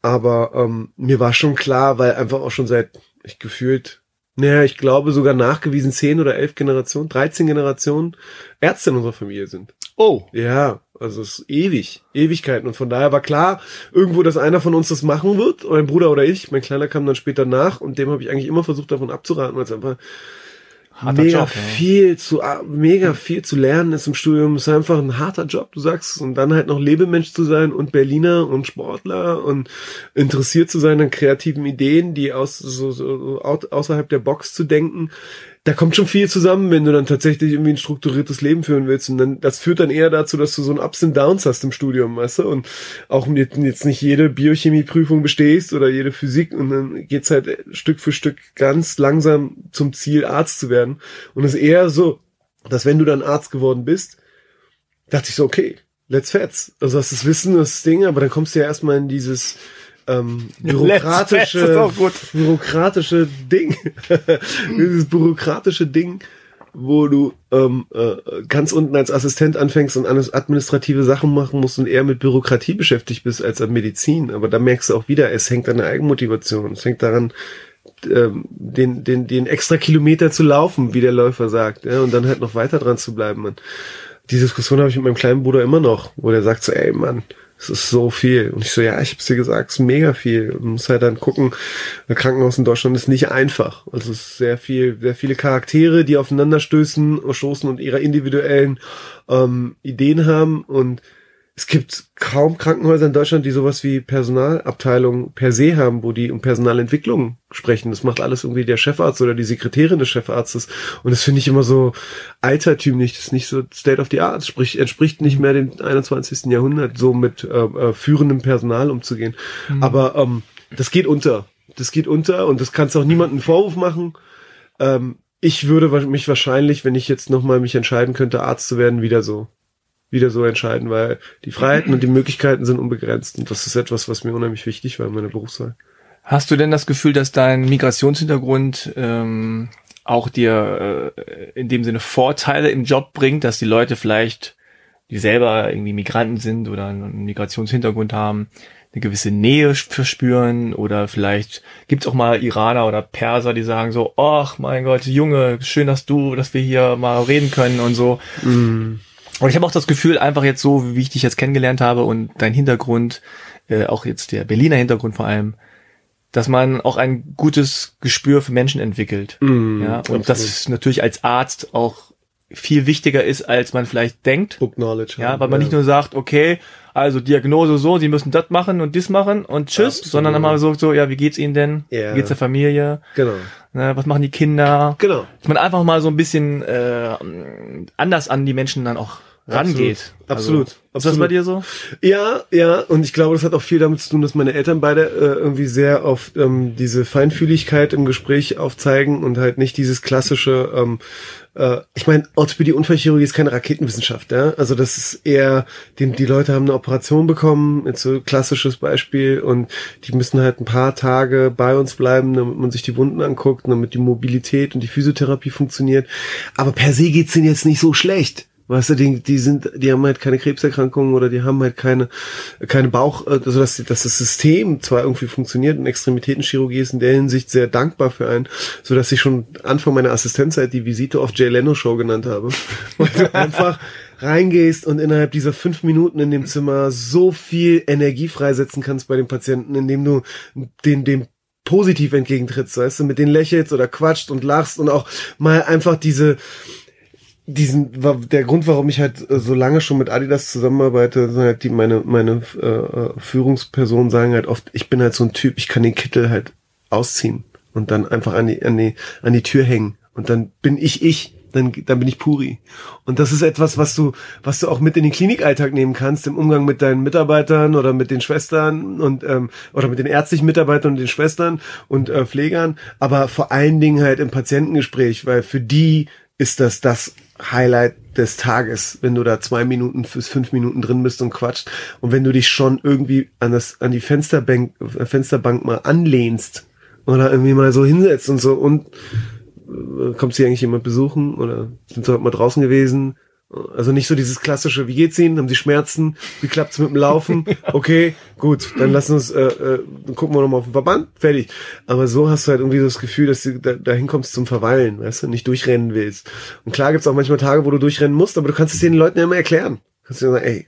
Aber ähm, mir war schon klar, weil einfach auch schon seit, ich gefühlt, naja, ich glaube sogar nachgewiesen zehn oder elf Generationen, 13 Generationen Ärzte in unserer Familie sind. Oh. Ja, also es ist ewig, Ewigkeiten. Und von daher war klar, irgendwo, dass einer von uns das machen wird, mein Bruder oder ich. Mein Kleiner kam dann später nach und dem habe ich eigentlich immer versucht, davon abzuraten, weil es einfach harter mega Job, ja. viel zu mega viel zu lernen ist im Studium ist einfach ein harter Job du sagst und dann halt noch Lebemensch zu sein und Berliner und Sportler und interessiert zu sein an kreativen Ideen die aus so, so außerhalb der Box zu denken da kommt schon viel zusammen, wenn du dann tatsächlich irgendwie ein strukturiertes Leben führen willst. Und dann, das führt dann eher dazu, dass du so ein Ups und Downs hast im Studium, weißt du? Und auch jetzt nicht jede Biochemieprüfung bestehst oder jede Physik und dann geht's halt Stück für Stück ganz langsam zum Ziel, Arzt zu werden. Und es ist eher so, dass wenn du dann Arzt geworden bist, dachte ich so, okay, let's fetz. Also hast das Wissen, das Ding, aber dann kommst du ja erstmal in dieses, ähm, bürokratische, bürokratische Ding, dieses bürokratische Ding, wo du ähm, äh, ganz unten als Assistent anfängst und alles administrative Sachen machen musst und eher mit Bürokratie beschäftigt bist als an Medizin. Aber da merkst du auch wieder, es hängt an der Eigenmotivation. Es hängt daran, ähm, den, den, den extra Kilometer zu laufen, wie der Läufer sagt, ja, und dann halt noch weiter dran zu bleiben. Und die Diskussion habe ich mit meinem kleinen Bruder immer noch, wo der sagt so, ey Mann, es ist so viel. Und ich so, ja, ich hab's dir gesagt, es ist mega viel. Man muss halt dann gucken, Krankenhaus in Deutschland ist nicht einfach. Also es ist sehr viel, sehr viele Charaktere, die aufeinander stößen, stoßen und ihre individuellen ähm, Ideen haben. Und es gibt kaum Krankenhäuser in Deutschland, die sowas wie Personalabteilung per se haben, wo die um Personalentwicklung sprechen. Das macht alles irgendwie der Chefarzt oder die Sekretärin des Chefarztes. Und das finde ich immer so altertümlich. Das ist nicht so State of the Art. Sprich, entspricht nicht mehr dem 21. Jahrhundert, so mit äh, äh, führendem Personal umzugehen. Mhm. Aber ähm, das geht unter. Das geht unter und das kannst auch niemandem Vorwurf machen. Ähm, ich würde mich wahrscheinlich, wenn ich jetzt nochmal mich entscheiden könnte, Arzt zu werden, wieder so wieder so entscheiden, weil die Freiheiten und die Möglichkeiten sind unbegrenzt und das ist etwas, was mir unheimlich wichtig war in meiner Berufswahl. Hast du denn das Gefühl, dass dein Migrationshintergrund ähm, auch dir äh, in dem Sinne Vorteile im Job bringt, dass die Leute vielleicht, die selber irgendwie Migranten sind oder einen Migrationshintergrund haben, eine gewisse Nähe verspüren oder vielleicht gibt's auch mal Iraner oder Perser, die sagen so, ach mein Gott, Junge, schön, dass du, dass wir hier mal reden können und so. Mm. Und ich habe auch das Gefühl, einfach jetzt so, wie ich dich jetzt kennengelernt habe und dein Hintergrund, äh, auch jetzt der Berliner Hintergrund vor allem, dass man auch ein gutes Gespür für Menschen entwickelt. Mm, ja, und absolut. das natürlich als Arzt auch viel wichtiger ist, als man vielleicht denkt. Book Knowledge. Ja, weil man ja. nicht nur sagt, okay, also Diagnose so, sie müssen das machen und dies machen und tschüss, Absolut. sondern immer so, so, ja, wie geht's ihnen denn? Yeah. Wie geht's der Familie? Genau. Ne, was machen die Kinder? Genau. Dass man einfach mal so ein bisschen äh, anders an die Menschen dann auch rangeht. Absolut. Absolut. Also, ist das bei dir so? Ja, ja. Und ich glaube, das hat auch viel damit zu tun, dass meine Eltern beide äh, irgendwie sehr auf ähm, diese Feinfühligkeit im Gespräch aufzeigen und halt nicht dieses klassische, ähm, äh, ich meine, Orthopädie Unfallchirurgie ist keine Raketenwissenschaft, ja. Also das ist eher, die, die Leute haben eine Operation bekommen, jetzt so klassisches Beispiel, und die müssen halt ein paar Tage bei uns bleiben, damit man sich die Wunden anguckt, damit die Mobilität und die Physiotherapie funktioniert. Aber per se geht's denen jetzt nicht so schlecht. Weißt du, die, die sind, die haben halt keine Krebserkrankungen oder die haben halt keine, keine Bauch, also dass, dass das System zwar irgendwie funktioniert und Extremitätenchirurgie ist in der Hinsicht sehr dankbar für einen, so dass ich schon Anfang meiner Assistenzzeit die Visite auf Jay Leno Show genannt habe. Und du einfach reingehst und innerhalb dieser fünf Minuten in dem Zimmer so viel Energie freisetzen kannst bei den Patienten, indem du den, dem positiv entgegentrittst, weißt du, mit denen lächelst oder quatscht und lachst und auch mal einfach diese, diesen, der Grund, warum ich halt so lange schon mit Adidas zusammenarbeite, sind halt die, meine, meine äh, Führungspersonen sagen halt oft, ich bin halt so ein Typ, ich kann den Kittel halt ausziehen und dann einfach an die, an die, an die Tür hängen. Und dann bin ich ich dann, dann bin ich Puri. Und das ist etwas, was du, was du auch mit in den Klinikalltag nehmen kannst, im Umgang mit deinen Mitarbeitern oder mit den Schwestern und ähm, oder mit den ärztlichen Mitarbeitern und den Schwestern und äh, Pflegern, aber vor allen Dingen halt im Patientengespräch, weil für die ist das das Highlight des Tages, wenn du da zwei Minuten bis fünf Minuten drin bist und quatscht und wenn du dich schon irgendwie an das an die Fensterbank Fensterbank mal anlehnst oder irgendwie mal so hinsetzt und so und äh, kommt sie eigentlich jemand besuchen oder sind sie heute mal draußen gewesen? Also nicht so dieses klassische, wie geht's Ihnen? Haben Sie Schmerzen? Wie klappt's mit dem Laufen? Okay, gut, dann lassen uns, äh, äh, dann gucken wir nochmal auf den Verband, fertig. Aber so hast du halt irgendwie das Gefühl, dass du da, dahin kommst zum Verweilen, weißt du, nicht durchrennen willst. Und klar gibt's auch manchmal Tage, wo du durchrennen musst, aber du kannst es den Leuten ja immer erklären. Du kannst dir sagen, ey,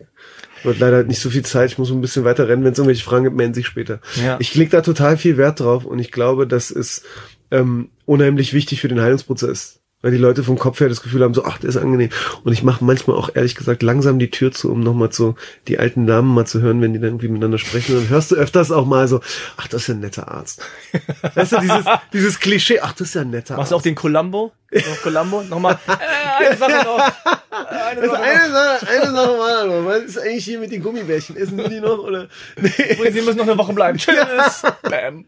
wird leider nicht so viel Zeit, ich muss ein bisschen weiter rennen, wenn es irgendwelche Fragen gibt, melden sich später. Ja. Ich leg da total viel Wert drauf und ich glaube, das ist ähm, unheimlich wichtig für den Heilungsprozess. Weil die Leute vom Kopf her das Gefühl haben, so, ach, der ist angenehm. Und ich mache manchmal auch ehrlich gesagt langsam die Tür zu, um nochmal so die alten Damen mal zu hören, wenn die dann irgendwie miteinander sprechen. Und dann hörst du öfters auch mal so, ach, das ist ja ein netter Arzt. weißt du, dieses, dieses Klischee, ach, das ist ja ein netter Machst Arzt. Machst du auch den Columbo? Noch Columbo? Nochmal, äh, eine Sache noch. Eine Sache, eine Sache, eine Sache war noch. Was ist eigentlich hier mit den Gummibärchen? Essen wir die noch, oder? Nee. Übrigens, Sie müssen noch eine Woche bleiben. Tschüss. Bam.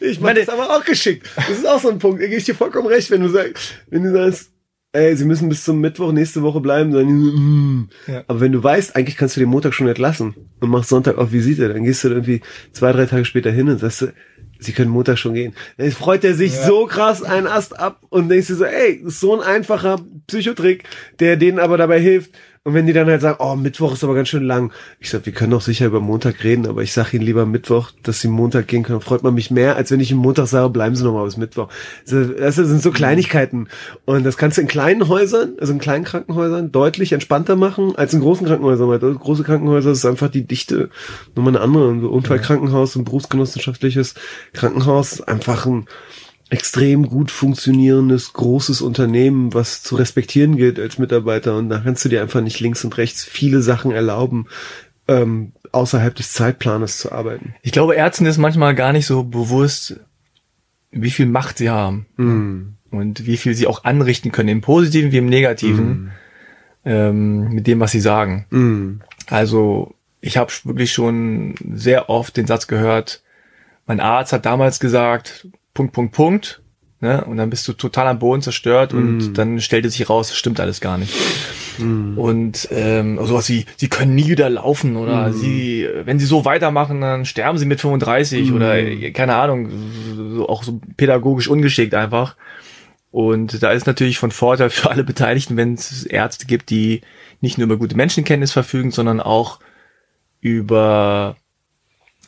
Ich meine, das aber auch geschickt. Das ist auch so ein Punkt. Da gebe ich dir vollkommen recht, wenn du sagst, wenn du sagst, ey, sie müssen bis zum Mittwoch nächste Woche bleiben, dann, mm. ja. aber wenn du weißt, eigentlich kannst du den Montag schon entlassen und machst Sonntag auf Visite, dann gehst du irgendwie zwei, drei Tage später hin und sagst, Sie können Montag schon gehen. Dann freut er sich ja. so krass einen Ast ab und denkst dir so, ey, so ein einfacher Psychotrick, der denen aber dabei hilft, und wenn die dann halt sagen, oh, Mittwoch ist aber ganz schön lang. Ich sag, wir können doch sicher über Montag reden, aber ich sag ihnen lieber Mittwoch, dass sie Montag gehen können. Freut man mich mehr, als wenn ich im Montag sage, bleiben sie noch mal bis Mittwoch. Das sind so Kleinigkeiten. Und das kannst du in kleinen Häusern, also in kleinen Krankenhäusern, deutlich entspannter machen, als in großen Krankenhäusern. Weil große Krankenhäuser ist einfach die Dichte nochmal eine andere. Ein Unfallkrankenhaus, ein berufsgenossenschaftliches Krankenhaus, einfach ein, extrem gut funktionierendes, großes Unternehmen, was zu respektieren gilt als Mitarbeiter. Und da kannst du dir einfach nicht links und rechts viele Sachen erlauben, ähm, außerhalb des Zeitplanes zu arbeiten. Ich glaube, Ärzten ist manchmal gar nicht so bewusst, wie viel Macht sie haben. Mm. Und wie viel sie auch anrichten können, im Positiven wie im Negativen, mm. ähm, mit dem, was sie sagen. Mm. Also, ich habe wirklich schon sehr oft den Satz gehört, mein Arzt hat damals gesagt, Punkt, Punkt, Punkt. Ne? Und dann bist du total am Boden zerstört mm. und dann stellte sich raus, das stimmt alles gar nicht. Mm. Und ähm, sowas wie, sie können nie wieder laufen oder mm. sie, wenn sie so weitermachen, dann sterben sie mit 35 oder mm. keine Ahnung, so, auch so pädagogisch ungeschickt einfach. Und da ist natürlich von Vorteil für alle Beteiligten, wenn es Ärzte gibt, die nicht nur über gute Menschenkenntnis verfügen, sondern auch über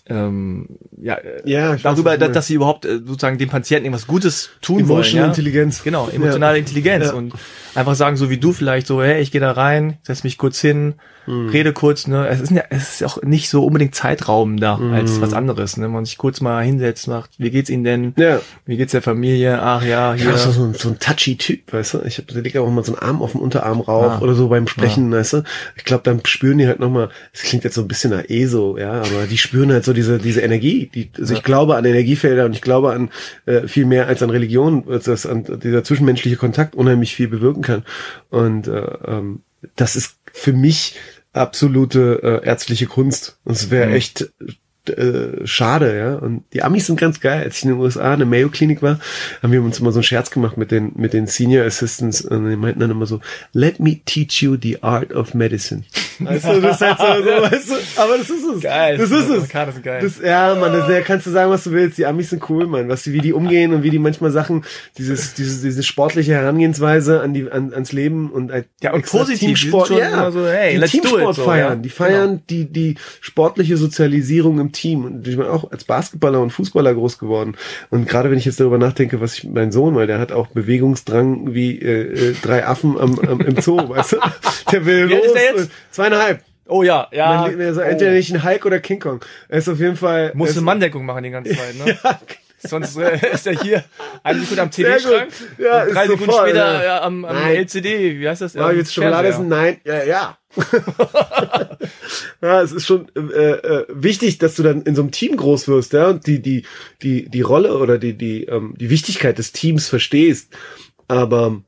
ähm, ja, äh, ja darüber, weiß, dass, dass sie überhaupt äh, sozusagen dem Patienten irgendwas Gutes tun Emotional wollen. Emotional Intelligenz. Genau, emotionale ja. Intelligenz. Ja. Und einfach sagen, so wie du vielleicht so, hey, ich gehe da rein, setz mich kurz hin, mhm. rede kurz, ne? Es ist ja, es ist auch nicht so unbedingt Zeitraum da mhm. als was anderes, ne? Man sich kurz mal hinsetzt, macht, wie geht's Ihnen denn? Ja. Wie geht's der Familie? Ach ja, hier. Ja, so, so, ein, so ein touchy Typ, weißt du? Ich habe da liegt auch mal so einen Arm auf dem Unterarm rauf ah. oder so beim Sprechen, ja. weißt du? Ich glaube, dann spüren die halt nochmal, es klingt jetzt so ein bisschen nach ESO, ja, aber die spüren halt so diese, diese Energie. Die, also ich glaube an Energiefelder und ich glaube an äh, viel mehr als an Religion, als das an dieser zwischenmenschliche Kontakt unheimlich viel bewirken kann. Und äh, ähm, das ist für mich absolute äh, ärztliche Kunst. Und es wäre mhm. echt äh, schade, ja. Und die Amis sind ganz geil. Als ich in den USA in der Mayo Klinik war, haben wir uns immer so einen Scherz gemacht mit den, mit den Senior Assistants und die meinten dann immer so, let me teach you the art of medicine. Weißt du, das ist halt so, so weißt du, aber das ist es. Geil. Das ist es. Das, geil. Das, ja, man, das, ja, kannst du sagen, was du willst. Die Amis sind cool, man. Was wie die umgehen und wie die manchmal Sachen, dieses, dieses, diese sportliche Herangehensweise an die, an, ans Leben und ein, ja, und positiv Teamsport, ja, so, hey, die Teamsport so, feiern. Ja. Die feiern genau. die, die sportliche Sozialisierung im Team. Und ich bin auch als Basketballer und Fußballer groß geworden. Und gerade wenn ich jetzt darüber nachdenke, was ich, mein Sohn, weil der hat auch Bewegungsdrang wie äh, äh, drei Affen am, am, im Zoo, weißt du? Der will los. Zweieinhalb. Oh ja, ja. Also entweder nicht ein Hulk oder King Kong. Er ist auf jeden Fall. Muss eine Manndeckung machen die ganze Zeit, ne? ja, Sonst äh, ist er hier eine Sekunde am CD-Schrank Ja, drei ist Sekunden sofort, später ja. ja, am, am Nein. LCD, wie heißt das? Ja, Am jetzt Schokolade Fernseher. essen? Nein. Ja, ja. ja, es ist schon äh, äh, wichtig, dass du dann in so einem Team groß wirst, ja, und die, die, die, die Rolle oder die, die, ähm, die Wichtigkeit des Teams verstehst. Aber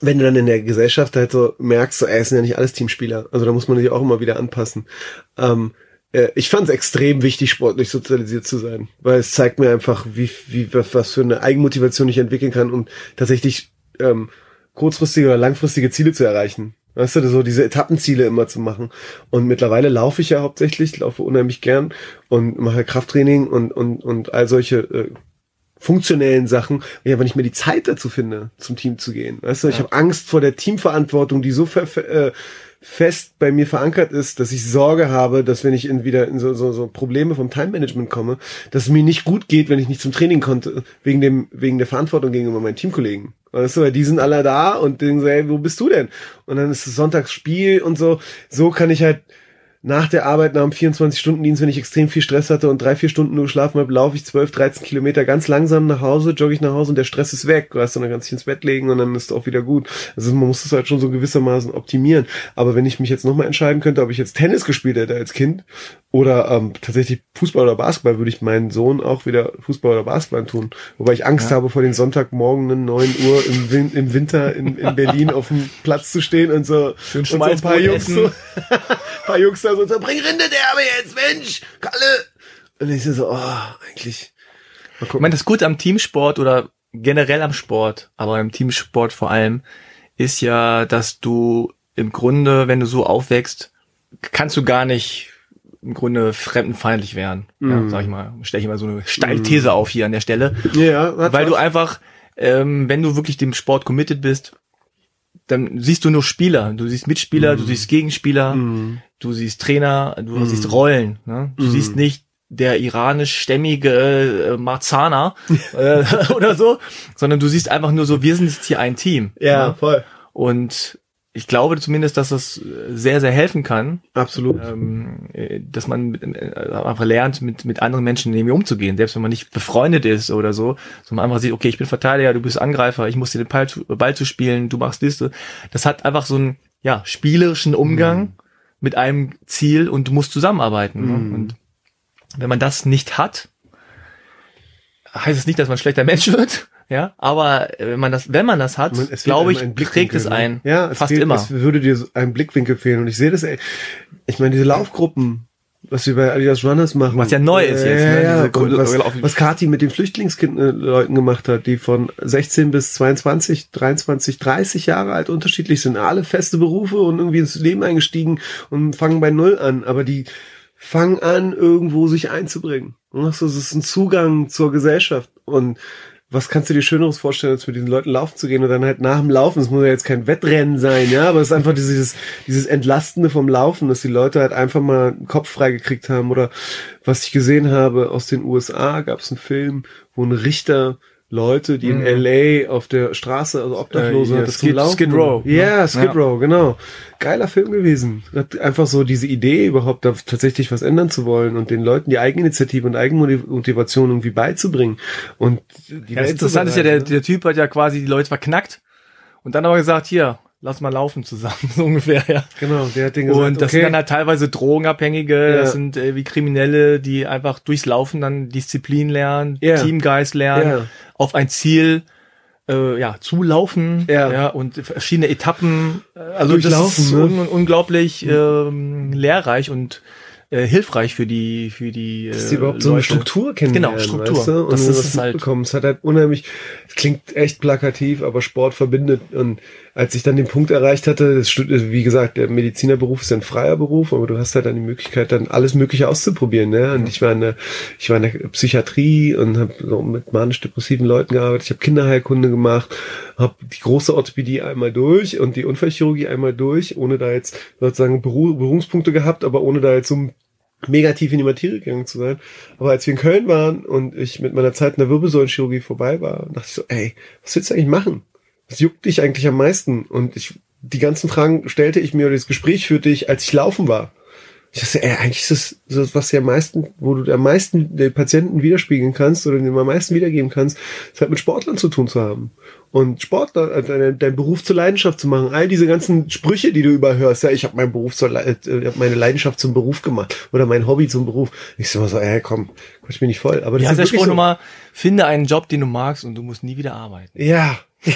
wenn du dann in der Gesellschaft halt so merkst, so, ey, es sind ja nicht alles Teamspieler. Also da muss man sich auch immer wieder anpassen. Ähm, äh, ich fand es extrem wichtig, sportlich sozialisiert zu sein, weil es zeigt mir einfach, wie, wie was für eine Eigenmotivation ich entwickeln kann, um tatsächlich ähm, kurzfristige oder langfristige Ziele zu erreichen. Weißt du, so diese Etappenziele immer zu machen. Und mittlerweile laufe ich ja hauptsächlich, laufe unheimlich gern und mache Krafttraining und, und, und all solche äh, funktionellen Sachen, ja, wenn ich mir die Zeit dazu finde, zum Team zu gehen. Weißt du, ich habe Angst vor der Teamverantwortung, die so ver äh, fest bei mir verankert ist, dass ich Sorge habe, dass wenn ich in wieder in so, so, so Probleme vom Time-Management komme, dass es mir nicht gut geht, wenn ich nicht zum Training konnte, wegen dem, wegen der Verantwortung gegenüber meinen Teamkollegen. Weißt du, weil die sind alle da und denken so, ey, wo bist du denn? Und dann ist es Sonntagsspiel und so. So kann ich halt nach der Arbeit, nach einem 24-Stunden-Dienst, wenn ich extrem viel Stress hatte und drei, vier Stunden nur geschlafen habe, laufe ich 12, 13 Kilometer ganz langsam nach Hause, jogge ich nach Hause und der Stress ist weg. Du, dann kannst du dich ins Bett legen und dann ist es auch wieder gut. Also man muss es halt schon so gewissermaßen optimieren. Aber wenn ich mich jetzt nochmal entscheiden könnte, ob ich jetzt Tennis gespielt hätte als Kind oder ähm, tatsächlich Fußball oder Basketball, würde ich meinen Sohn auch wieder Fußball oder Basketball tun. Wobei ich Angst habe, vor den Sonntagmorgen 9 Uhr im, Win im Winter in, in Berlin auf dem Platz zu stehen und so, Schön und so ein paar Jungs so, paar Jungs da so, so bring Rindederbe jetzt, Mensch, Kalle. Und ich so, oh, eigentlich. Mal Ich gucken. meine, das Gute am Teamsport oder generell am Sport, aber im Teamsport vor allem, ist ja, dass du im Grunde, wenn du so aufwächst, kannst du gar nicht im Grunde fremdenfeindlich werden. Ja, sag ich mal, stelle ich mal so eine Steilthese auf hier an der Stelle. ja, Weil du was. einfach, ähm, wenn du wirklich dem Sport committed bist, dann siehst du nur Spieler. Du siehst Mitspieler, du siehst Gegenspieler, du siehst Trainer, du siehst Rollen. Ne? Du siehst nicht der iranisch-stämmige äh, Marzana äh, oder so, sondern du siehst einfach nur so, wir sind jetzt hier ein Team. ja, Ne? voll. Und ich glaube zumindest, dass das äh, sehr, sehr helfen kann, Absolut. ähm, äh, dass man mit, äh, einfach lernt, mit, mit anderen Menschen irgendwie umzugehen, selbst wenn man nicht befreundet ist oder so, sondern man einfach sieht, okay, ich bin Verteidiger, du bist Angreifer, ich muss dir den Ball zu, Ball zu spielen, du machst Liste. Das hat einfach so einen, ja, spielerischen Umgang mit einem Ziel und du musst zusammenarbeiten. Ne? Und wenn man das nicht hat, heißt es nicht, dass man ein schlechter Mensch wird, ja, aber äh, wenn man das, wenn man das hat, glaube ich, Blickwinkel, es ne? ein. Ja, es fast fehlt, immer. Es würde dir so ein Blickwinkel fehlen. Und ich sehe das, ey. Ich meine, diese Laufgruppen, was wir bei Adidas Runners machen. Was ja neu ist jetzt, ne? Ja, Diese was, was Kati mit den Flüchtlingsleuten gemacht hat, die von 16 bis 22, 23, 30 Jahre alt unterschiedlich sind. Alle feste Berufe und irgendwie ins Leben eingestiegen und fangen bei Null an. Aber die fangen an, irgendwo sich einzubringen. Und das ist ein Zugang zur Gesellschaft. Und was kannst du dir Schöneres vorstellen, als mit diesen Leuten laufen zu gehen und dann halt nach dem Laufen, es muss ja jetzt kein Wettrennen sein, ja, aber es ist einfach dieses, dieses Entlastende vom Laufen, dass die Leute halt einfach mal den Kopf frei gekriegt haben oder was ich gesehen habe aus den USA, gab es einen Film, wo ein Richter Leute, die in LA auf der Straße, also Obdachlose, Mhm. Äh, ja, zum Skid- Laufen. Skid Row, ne? Ja, Skid Ja. Row, genau. Geiler Film gewesen. Hat einfach so diese Idee, überhaupt da tatsächlich was ändern zu wollen und den Leuten die Eigeninitiative und Eigenmotivation irgendwie beizubringen. Und die Ja, das Interessante ist ja, der, ne? der Typ hat ja quasi die Leute verknackt und dann aber gesagt, hier, lass mal laufen zusammen, so ungefähr, ja. Genau, der hat den gesagt, Und das okay, sind dann halt teilweise Drogenabhängige, Ja. das sind äh, wie Kriminelle, die einfach durchs Laufen dann Disziplin lernen, Ja. Teamgeist lernen, Ja. auf ein Ziel äh, ja, zulaufen Ja. ja. und verschiedene Etappen. äh, Also Durchlaufen, das ist ne? un unglaublich ähm, lehrreich und äh, hilfreich für die für die äh, dass die überhaupt so eine Leute. Struktur kennenlernen, Genau, Struktur. Weißt du? Und Das das ist es halt. Es hat halt unheimlich, es klingt echt plakativ, aber Sport verbindet. Und als ich dann den Punkt erreicht hatte, stu- wie gesagt, der Medizinerberuf ist ein freier Beruf, aber du hast halt dann die Möglichkeit, dann alles Mögliche auszuprobieren. Ne? Und ich war in der, ich war in der Psychiatrie und habe so mit manisch-depressiven Leuten gearbeitet. Ich habe Kinderheilkunde gemacht, habe die große Orthopädie einmal durch und die Unfallchirurgie einmal durch, ohne da jetzt sozusagen Berührungspunkte gehabt, aber ohne da jetzt so mega tief in die Materie gegangen zu sein. Aber als wir in Köln waren und ich mit meiner Zeit in der Wirbelsäulenchirurgie vorbei war, dachte ich so, ey, was willst du eigentlich machen? Was juckt dich eigentlich am meisten? Und ich, die ganzen Fragen stellte ich mir, oder das Gespräch führte ich, als ich laufen war. Ich dachte, ey, eigentlich ist das, das was ja am meisten, wo du am meisten den Patienten widerspiegeln kannst oder dem am meisten wiedergeben kannst, ist halt mit Sportlern zu tun zu haben. Und Sportler, äh, deinen dein Beruf zur Leidenschaft zu machen, all diese ganzen Sprüche, die du überhörst, ja, ich habe meinen Beruf zur äh, hab meine Leidenschaft zum Beruf gemacht oder mein Hobby zum Beruf. Ich so, so ey, komm, quatsch mich nicht voll. Aber das Ja, ist der Spruch so. nochmal, finde einen Job, den du magst und du musst nie wieder arbeiten. Ja.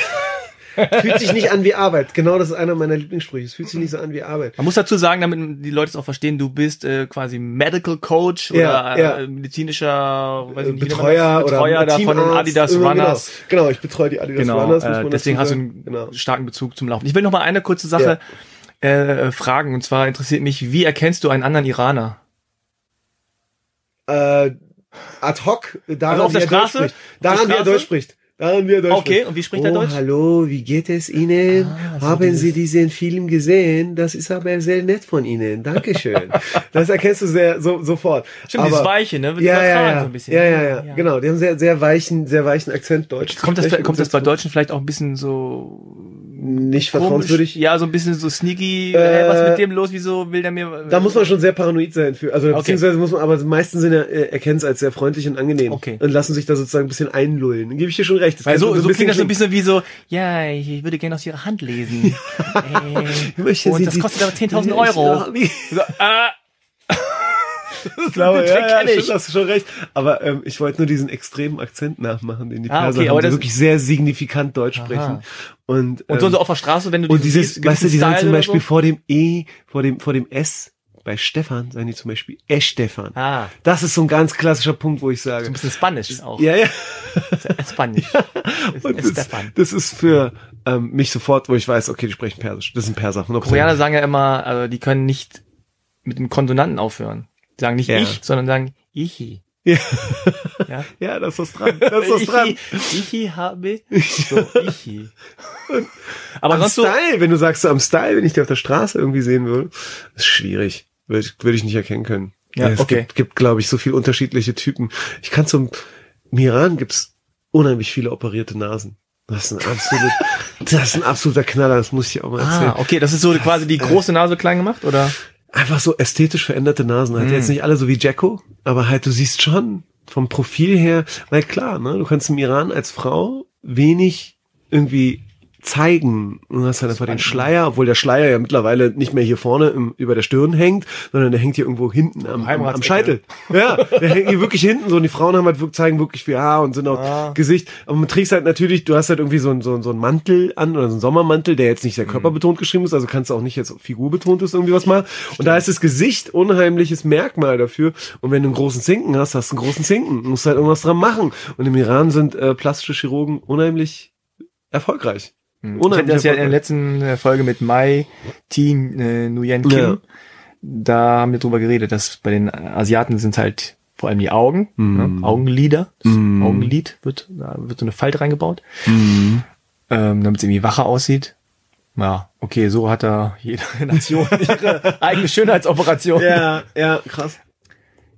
fühlt sich nicht an wie Arbeit. Genau, das ist einer meiner Lieblingssprüche. Es fühlt sich nicht so an wie Arbeit. Man muss dazu sagen, damit die Leute es auch verstehen, du bist äh, quasi Medical Coach Ja, oder ja. Äh, medizinischer weiß ich nicht, Betreuer, das? Betreuer oder da von den Adidas Runners. Genau, genau ich betreue die Adidas Genau, Runners. äh, deswegen hast du einen genau. starken Bezug zum Laufen. Ich will noch mal eine kurze Sache äh, fragen und zwar interessiert mich, wie erkennst du einen anderen Iraner? äh, ad hoc daran, Also auf wie der er Straße? Daran, wie er? Deutsch spricht. Daran, wie er Deutsch Okay, und wie spricht oh, er Deutsch? hallo, wie geht es Ihnen? Ah, so Haben Sie diesen Film gesehen? Das ist aber sehr nett von Ihnen. Dankeschön. das erkennst du sehr so, sofort. Stimmt, dieses Weiche, ne? Ja, ja, ja. so ein bisschen. ja, ja, ja, Genau, die haben sehr, sehr weichen, sehr weichen Akzent Deutsch. Kommt das, kommt das bei Deutschen vielleicht auch ein bisschen so nicht vertrauenswürdig? Ja, so ein bisschen so sneaky. Äh, Äh, was ist mit dem los? Wieso will der mir? Da muss man schon sehr paranoid sein für, also Okay. beziehungsweise muss man, aber die meisten sind ja, äh, erkennen es als sehr freundlich und angenehm Okay. und lassen sich da sozusagen ein bisschen einlullen. Dann gebe ich dir schon recht. Das Weil so, schon so klingt das so ein bisschen wie so, ja, ich, würde gerne aus ihrer Hand lesen. Äh, und das kostet aber 10.000 Ja, Euro. So, äh, ich glaube, ja, ja, stimmt, hast du schon recht. Aber ähm, ich wollte nur diesen extremen Akzent nachmachen, den die Ah, Perser okay, haben, die wirklich sehr signifikant Deutsch Aha. sprechen. Und, und so, ähm, so auf der Straße, wenn du und dieses, gewissen weißt du, die sagen zum Beispiel so? vor dem E, vor dem, vor dem S, bei Stefan sagen die zum Beispiel Estefan. Ah, Das ist so ein ganz klassischer Punkt, wo ich so sage. ein bisschen Spanisch auch. Ja, ja. Spanisch. Und Ist das, Stefan. das ist für ähm, mich sofort, wo ich weiß, okay, die sprechen Persisch. Das sind Perser. 100%. Koreaner sagen ja immer, also die können nicht mit dem Konsonanten aufhören. Die sagen nicht Ja. ich, sondern sagen ichi. Ja. Ja? ja, da ist was dran. Da ist was dran. Ichi, habe. So, ichi. Aber am sonst so, Style, wenn du sagst so am Style, wenn ich die auf der Straße irgendwie sehen würde, ist schwierig. Würde ich, würde ich nicht erkennen können. Ja, es okay. gibt, gibt glaube ich, so viele unterschiedliche Typen. Ich kann zum, im Iran gibt's unheimlich viele operierte Nasen. Das ist ein absolut, das ist ein absoluter Knaller, das muss ich auch mal erzählen. Ah, okay, das ist so quasi die große Nase klein gemacht, oder? Einfach so ästhetisch veränderte Nasen. Halt Mm. jetzt nicht alle so wie Jacko, aber halt du siehst schon vom Profil her, weil klar, ne, du kannst im Iran als Frau wenig irgendwie zeigen. Du hast halt einfach den Schleier, obwohl der Schleier ja mittlerweile nicht mehr hier vorne im, über der Stirn hängt, sondern der hängt hier irgendwo hinten am, am, am. Scheitel. Ja, der hängt hier wirklich hinten so und die Frauen haben halt wirklich, zeigen wirklich viel Haar und sind auch Ah. Gesicht. Aber man trägst halt natürlich, du hast halt irgendwie so ein, so, so ein Mantel an oder so ein Sommermantel, der jetzt nicht sehr körperbetont geschrieben ist, also kannst du auch nicht jetzt figurbetont ist irgendwie was mal. Und da ist das Gesicht unheimliches Merkmal dafür. Und wenn du einen großen Zinken hast, hast du einen großen Zinken. Du musst halt irgendwas dran machen. Und im Iran sind äh, plastische Chirurgen unheimlich erfolgreich. Ich hatte Unheimlich das ja in der letzten äh, Folge mit Mai Team äh, Nguyen Kim. Ja. Da haben wir drüber geredet, dass bei den Asiaten sind halt vor allem die Augen, Mhm. ne? Augenlider, Mhm. Augenlid wird, da wird so eine Falte reingebaut, ähm, damit es irgendwie wacher aussieht. Ja, okay, so hat da jede Nation ihre eigene Schönheitsoperation. Ja, ja, krass.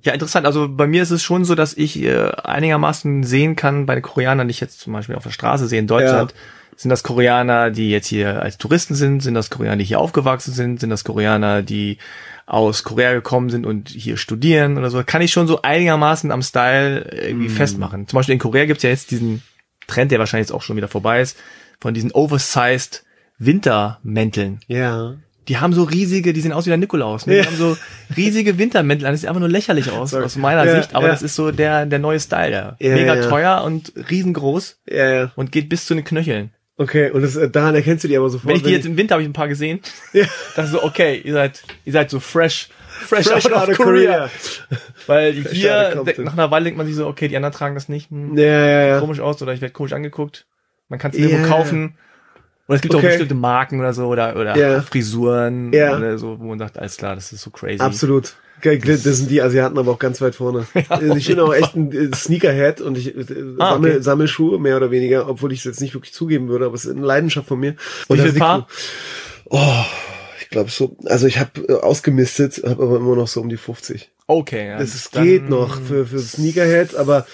Ja, interessant. Also bei mir ist es schon so, dass ich äh, einigermaßen sehen kann, bei den Koreanern, die ich jetzt zum Beispiel auf der Straße sehe in Deutschland, sind das Koreaner, die jetzt hier als Touristen sind, sind das Koreaner, die hier aufgewachsen sind, sind das Koreaner, die aus Korea gekommen sind und hier studieren oder so, kann ich schon so einigermaßen am Style irgendwie festmachen. Zum Beispiel in Korea gibt's ja jetzt diesen Trend, der wahrscheinlich jetzt auch schon wieder vorbei ist, von diesen oversized Wintermänteln. Ja. Die haben so riesige, die sehen aus wie der Nikolaus. Ne? Die Ja. haben so riesige Wintermäntel an. Das sieht einfach nur lächerlich aus, Sorry. aus meiner Ja, Sicht. Aber ja. das ist so der, der neue Style. Der. Ja, Mega teuer und riesengroß Ja, ja. und geht bis zu den Knöcheln. Okay, und das, äh, daran erkennst du die aber sofort. Wenn ich die jetzt im Winter habe ich ein paar gesehen, Ja. dachte so, okay, ihr seid, ihr seid so fresh, fresh, Fresh out, of Korea. Weil out of hier, nach einer Weile denkt man sich so, okay, die anderen tragen das nicht, hm, Ja, ja, ja. komisch aus oder ich werde komisch angeguckt. Man kann es nirgendwo Ja. kaufen. Oder es gibt Okay. auch bestimmte Marken oder so oder, oder Ja. Frisuren Ja. oder so, wo man sagt, alles klar, das ist so crazy. Absolut. Geil, Das sind die Asiaten aber auch ganz weit vorne. ich bin auch echt ein äh, Sneakerhead und ich äh, Ah, sammel, okay. sammel Schuhe mehr oder weniger, obwohl ich es jetzt nicht wirklich zugeben würde, aber es ist eine Leidenschaft von mir. Wie das viel Paar? Oh, ich glaube so. Also ich habe äh, ausgemistet, habe aber immer noch so um die 50. Okay, ja. Das dann- geht noch für, für Sneakerheads, aber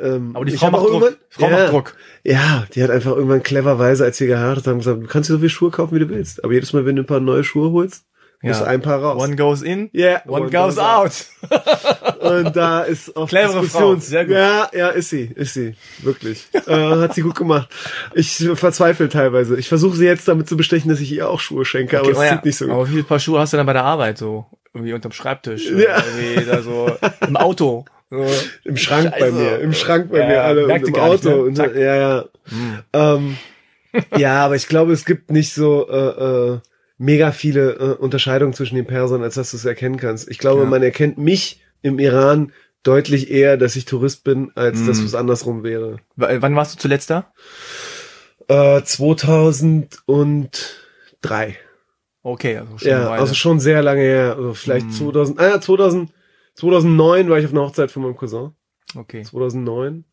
ähm, Aber die Frau macht Druck. Frau ja, macht Druck. Ja, die hat einfach irgendwann cleverweise, als wir geheiratet haben, gesagt, du kannst dir so viele Schuhe kaufen, wie du willst. Aber jedes Mal, wenn du ein paar neue Schuhe holst, muss ein Paar raus. One goes in, Yeah, one, one goes, goes out. Und da ist auch Clevere Diskussions Frau, sehr gut. Ja, ja, ist sie, ist sie. Wirklich. äh, hat sie gut gemacht. Ich verzweifle teilweise. Ich versuche sie jetzt damit zu bestechen, dass ich ihr auch Schuhe schenke, aber es Oh ja. sieht nicht so gut. Aber wie viele Paar Schuhe hast du dann bei der Arbeit so? Irgendwie unterm Schreibtisch? Ja. Irgendwie da so im Auto? So. Im Schrank bei Scheiße. mir, im Schrank bei Ja, mir alle und im gar nicht, Auto. ne? und so. Ja, ja. ähm, ja, aber ich glaube, es gibt nicht so äh, äh, mega viele äh, Unterscheidungen zwischen den Persern, als dass du es erkennen kannst. Ich glaube, Ja. man erkennt mich im Iran deutlich eher, dass ich Tourist bin, als dass Mhm. es andersrum wäre. W- Wann warst du zuletzt da? Äh, 2003. Okay, also schon Ja, also schon sehr lange her. Also vielleicht Mhm. 2000, ah, ja, 2000, 2009 war ich auf einer Hochzeit von meinem Cousin. okay. 2009.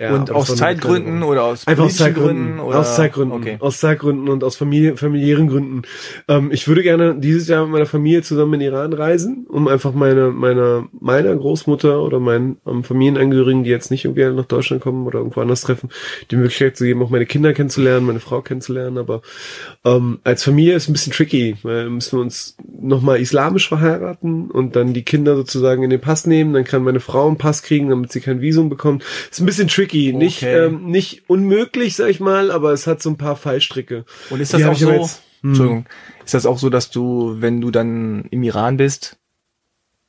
Ja, Und aus Zeitgründen oder aus Einfach aus Zeitgründen. Gründen? Oder? Aus Zeitgründen. Okay. Aus Zeitgründen und aus Familie, familiären Gründen. Ähm, ich würde gerne dieses Jahr mit meiner Familie zusammen in den Iran reisen, um einfach meine, meiner, meiner Großmutter oder meinen ähm, Familienangehörigen, die jetzt nicht irgendwie nach Deutschland kommen oder irgendwo anders treffen, die Möglichkeit zu geben, auch meine Kinder kennenzulernen, meine Frau kennenzulernen. Aber ähm, als Familie ist ein bisschen tricky, weil müssen wir uns nochmal islamisch verheiraten und dann die Kinder sozusagen in den Pass nehmen. Dann kann meine Frau einen Pass kriegen, damit sie kein Visum bekommt. Ist ein bisschen tricky. Nicht, Okay. ähm, nicht unmöglich, sag ich mal, aber es hat so ein paar Fallstricke. Und ist Die das hab auch so, jetzt- hm. Entschuldigung, ist das auch so, dass du, wenn du dann im Iran bist,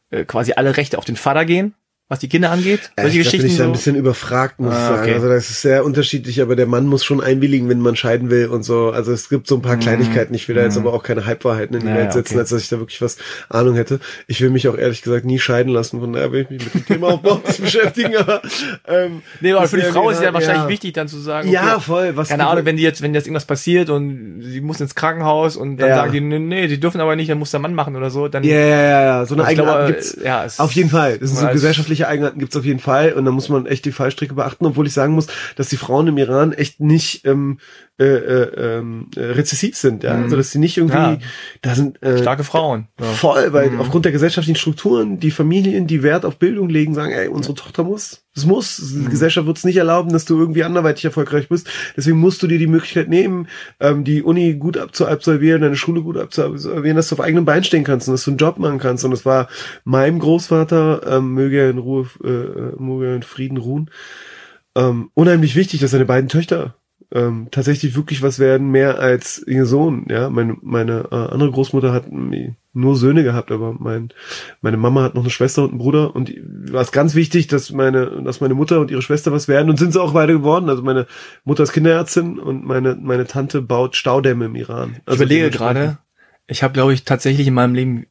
äh, quasi alle Rechte auf den Vater gehen, was die Kinder angeht? Ja, Solche ich glaub, bin Geschichten ich da ein so? bisschen überfragt, muss ich Ah, sagen. okay. Also das ist sehr unterschiedlich, aber der Mann muss schon einwilligen, wenn man scheiden will und so. Also es gibt so ein paar Kleinigkeiten. Ich will da jetzt Mhm. aber auch keine Halbwahrheiten in die Ja, Welt setzen, okay. als dass ich da wirklich was Ahnung hätte. Ich will mich auch ehrlich gesagt nie scheiden lassen, von daher will ich mich mit dem Thema auch überhaupt nicht beschäftigen, aber ähm, Nee, aber für die Frau ist ja wieder- wahrscheinlich ja. wichtig, dann zu sagen, Ja, voll. Was keine Ahnung, wenn die jetzt, wenn jetzt irgendwas passiert und sie muss ins Krankenhaus und dann Ja. sagen die, nee, nee, die dürfen aber nicht, dann muss der Mann machen oder so, dann Ja, ja, ja, ja. So eine ich Eigenart glaube, gibt's. ja, es- Auf jeden Fall. Das sind so als- gesellschaftliche Eigenarten gibt's auf jeden Fall. Und da muss man echt die Fallstricke beachten, obwohl ich sagen muss, dass die Frauen im Iran echt nicht ähm, äh, äh, ähm, äh, rezessiv sind. Ja? Mhm. Also dass sie nicht irgendwie, Ja. da sind äh, starke Frauen. Ja. voll, weil Mhm. aufgrund der gesellschaftlichen Strukturen, die Familien, die Wert auf Bildung legen, sagen, ey, unsere Tochter muss. Es muss. Die Mhm. Gesellschaft wird es nicht erlauben, dass du irgendwie anderweitig erfolgreich bist. Deswegen musst du dir die Möglichkeit nehmen, ähm, die Uni gut abzuabsolvieren, deine Schule gut abzuabsolvieren, dass du auf eigenen Beinen stehen kannst und dass du einen Job machen kannst. Und es war meinem Großvater, ähm, möge er in Ruhe, äh, äh, möge er in Frieden ruhen, ähm, unheimlich wichtig, dass seine beiden Töchter ähm, tatsächlich wirklich was werden, mehr als ihr Sohn. Ja, meine, meine äh, andere Großmutter hat nur Söhne gehabt, aber mein, meine Mama hat noch eine Schwester und einen Bruder und war es ganz wichtig, dass meine, dass meine Mutter und ihre Schwester was werden und sind sie auch beide geworden. Also meine Mutter ist Kinderärztin und meine, meine Tante baut Staudämme im Iran. Ich Also überlege dementsprechend- gerade, ich habe, glaube ich, tatsächlich in meinem Leben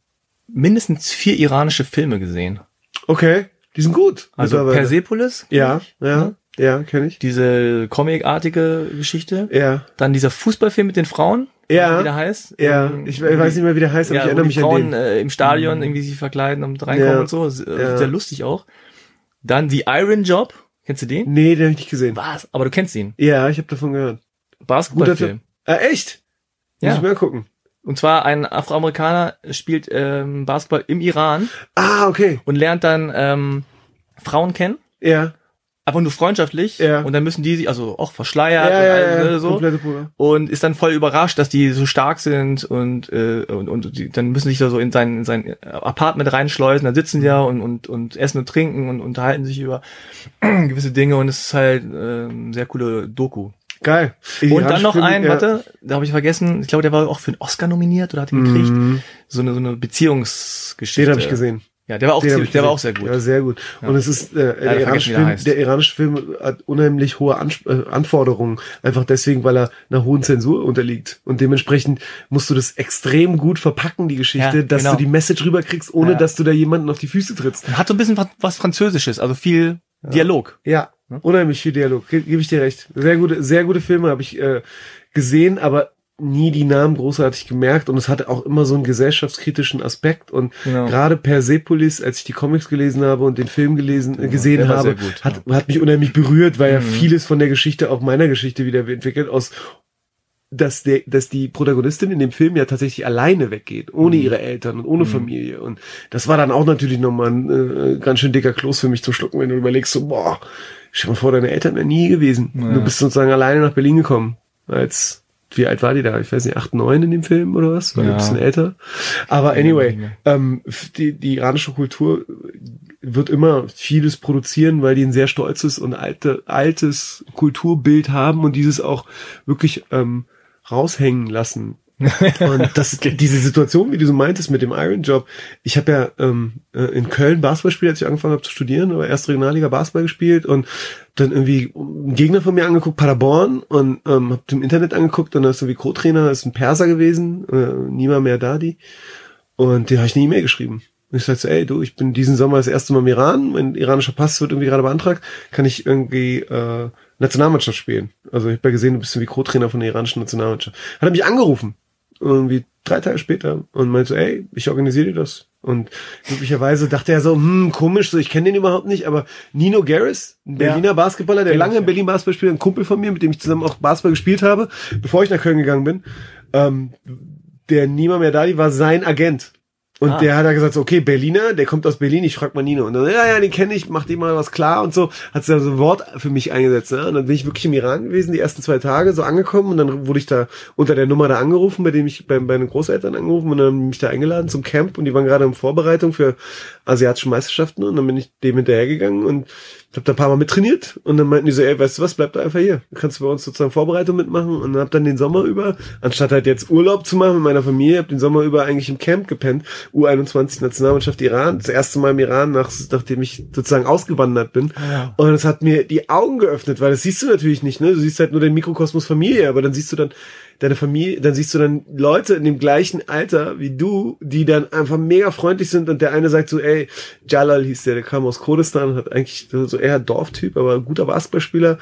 mindestens vier iranische Filme gesehen. Okay, die sind gut. Also. Persepolis, Ja, ich, ja, ne? Ja, kenne ich. diese comicartige Geschichte. Ja, Dann dieser Fußballfilm mit den Frauen, Ja. wie der heißt. ja. Ähm, Ich, weiß nicht mehr, wie der heißt, aber ja, ich erinnere die mich Frauen an den. äh, im Stadion irgendwie sich verkleiden und reinkommen Ja. und so. Sehr, Ja. sehr lustig auch. Dann The Iron Job. Kennst du den? Nee, den habe ich nicht gesehen. Was? Aber du kennst ihn. Ja, ich habe davon gehört. Basketballfilm. Ah, echt? Muss Ja. ich mal gucken. Und zwar ein Afroamerikaner spielt ähm, Basketball im Iran Ah, okay. und lernt dann ähm, Frauen kennen. Ja. Einfach nur freundschaftlich. Ja. Und dann müssen die sich, also auch Ja, verschleiert ja, und ja, alles, ja. ne, so. Und ist dann voll überrascht, dass die so stark sind und äh, und, und die, dann müssen sich da so in sein in sein Apartment reinschleusen, dann sitzen die da und und und essen und trinken und unterhalten sich über gewisse Dinge und es ist halt äh, sehr coole Doku. Geil. Und dann noch ein, ja. warte, da habe ich vergessen, ich glaube, der war auch für einen Oscar nominiert oder hat ihn gekriegt. Mhm. So eine so eine Beziehungsgeschichte. Den habe ich gesehen. Ja, der war auch ziemlich, ich der war auch sehr gut. Ja, sehr gut. Und es ist äh, der, vergessen, iranische Film, der iranische Film hat unheimlich hohe Ans äh, Anforderungen, einfach deswegen, weil er einer hohen Zensur unterliegt. Und dementsprechend musst du das extrem gut verpacken, die Geschichte, Ja, dass genau. du die Message rüberkriegst, ohne Ja. dass du da jemanden auf die Füße trittst. Und hat so ein bisschen was, Französisches, also viel Dialog. Ja, unheimlich viel Dialog. Ge Gebe ich dir recht. Sehr gute, sehr gute Filme habe ich äh, gesehen, aber nie die Namen großartig gemerkt und es hatte auch immer so einen gesellschaftskritischen Aspekt und Genau. gerade Persepolis, als ich die Comics gelesen habe und den Film gelesen, äh, Ja, gesehen habe, gut, hat, hat mich unheimlich berührt, weil ja Mhm. vieles von der Geschichte auch meiner Geschichte wieder entwickelt aus dass der, dass die Protagonistin in dem Film ja tatsächlich alleine weggeht, ohne Mhm. ihre Eltern und ohne Familie. Und das war dann auch natürlich nochmal ein äh, ganz schön dicker Kloß für mich zum Schlucken, wenn du überlegst, so, boah, stell dir mal vor, deine Eltern wären nie gewesen. Ja. Du bist sozusagen alleine nach Berlin gekommen, als wie alt war die da? Ich weiß nicht, acht, neun in dem Film oder was? War ja. ein bisschen älter. Aber anyway, ähm, die, die iranische Kultur wird immer vieles produzieren, weil die ein sehr stolzes und alte, altes Kulturbild haben und dieses auch wirklich ähm, raushängen lassen. Und das, diese Situation, wie du so meintest mit dem Iron Job, ich habe ja ähm, äh, in Köln Basketball gespielt, als ich angefangen habe zu studieren, aber erst Regionalliga Basketball gespielt und dann irgendwie einen Gegner von mir angeguckt, Paderborn, und ähm, habe im Internet angeguckt und da ist irgendwie Co-Trainer, ist ein Perser gewesen, äh, Nima Merdadi, und den habe ich eine E-Mail geschrieben. Und ich sagte so, ey, du, ich bin diesen Sommer das erste Mal im Iran, mein iranischer Pass wird irgendwie gerade beantragt, kann ich irgendwie äh, Nationalmannschaft spielen. Also ich habe ja gesehen, du bist irgendwie Co-Trainer von der iranischen Nationalmannschaft. Hat er mich angerufen, irgendwie drei Tage später und meinte so, ey, ich organisiere dir das. Und glücklicherweise dachte er so, hm, komisch, so ich kenne den überhaupt nicht, aber Nino Garris, ein Ja. Berliner Basketballer, der lange in ja. Berlin Basketball spielt, ein Kumpel von mir, mit dem ich zusammen auch Basketball gespielt habe, bevor ich nach Köln gegangen bin. Ähm, der Nima Merdadi war sein Agent. Und Ah. der hat da gesagt, so, okay, Berliner, der kommt aus Berlin, ich frag mal Nino. Und dann, ja, ja, den kenne ich, mach dem mal was klar und so. Hat sie da so ein Wort für mich eingesetzt. Ne? Und dann bin ich wirklich im Iran gewesen, die ersten zwei Tage so angekommen. Und dann wurde ich da unter der Nummer da angerufen, bei dem ich bei, bei den Großeltern angerufen und dann mich da eingeladen zum Camp. Und die waren gerade in Vorbereitung für asiatische Meisterschaften. Und dann bin ich dem hinterhergegangen und hab da ein paar Mal mit trainiert. Und dann meinten die so, ey, weißt du was, bleib da einfach hier. Du kannst bei uns sozusagen Vorbereitung mitmachen. Und hab dann den Sommer über, anstatt halt jetzt Urlaub zu machen mit meiner Familie, hab den Sommer über eigentlich im Camp gepennt. U21 Nationalmannschaft Iran. Das erste Mal im Iran, nach, nachdem ich sozusagen ausgewandert bin. Ja. Und es hat mir die Augen geöffnet, weil das siehst du natürlich nicht, ne? Du siehst halt nur den Mikrokosmos Familie, aber dann siehst du dann deine Familie, dann siehst du dann Leute in dem gleichen Alter wie du, die dann einfach mega freundlich sind und der eine sagt so, ey, Jalal hieß der, der kam aus Kurdistan, hat eigentlich so eher Dorftyp, aber ein guter Basketballspieler.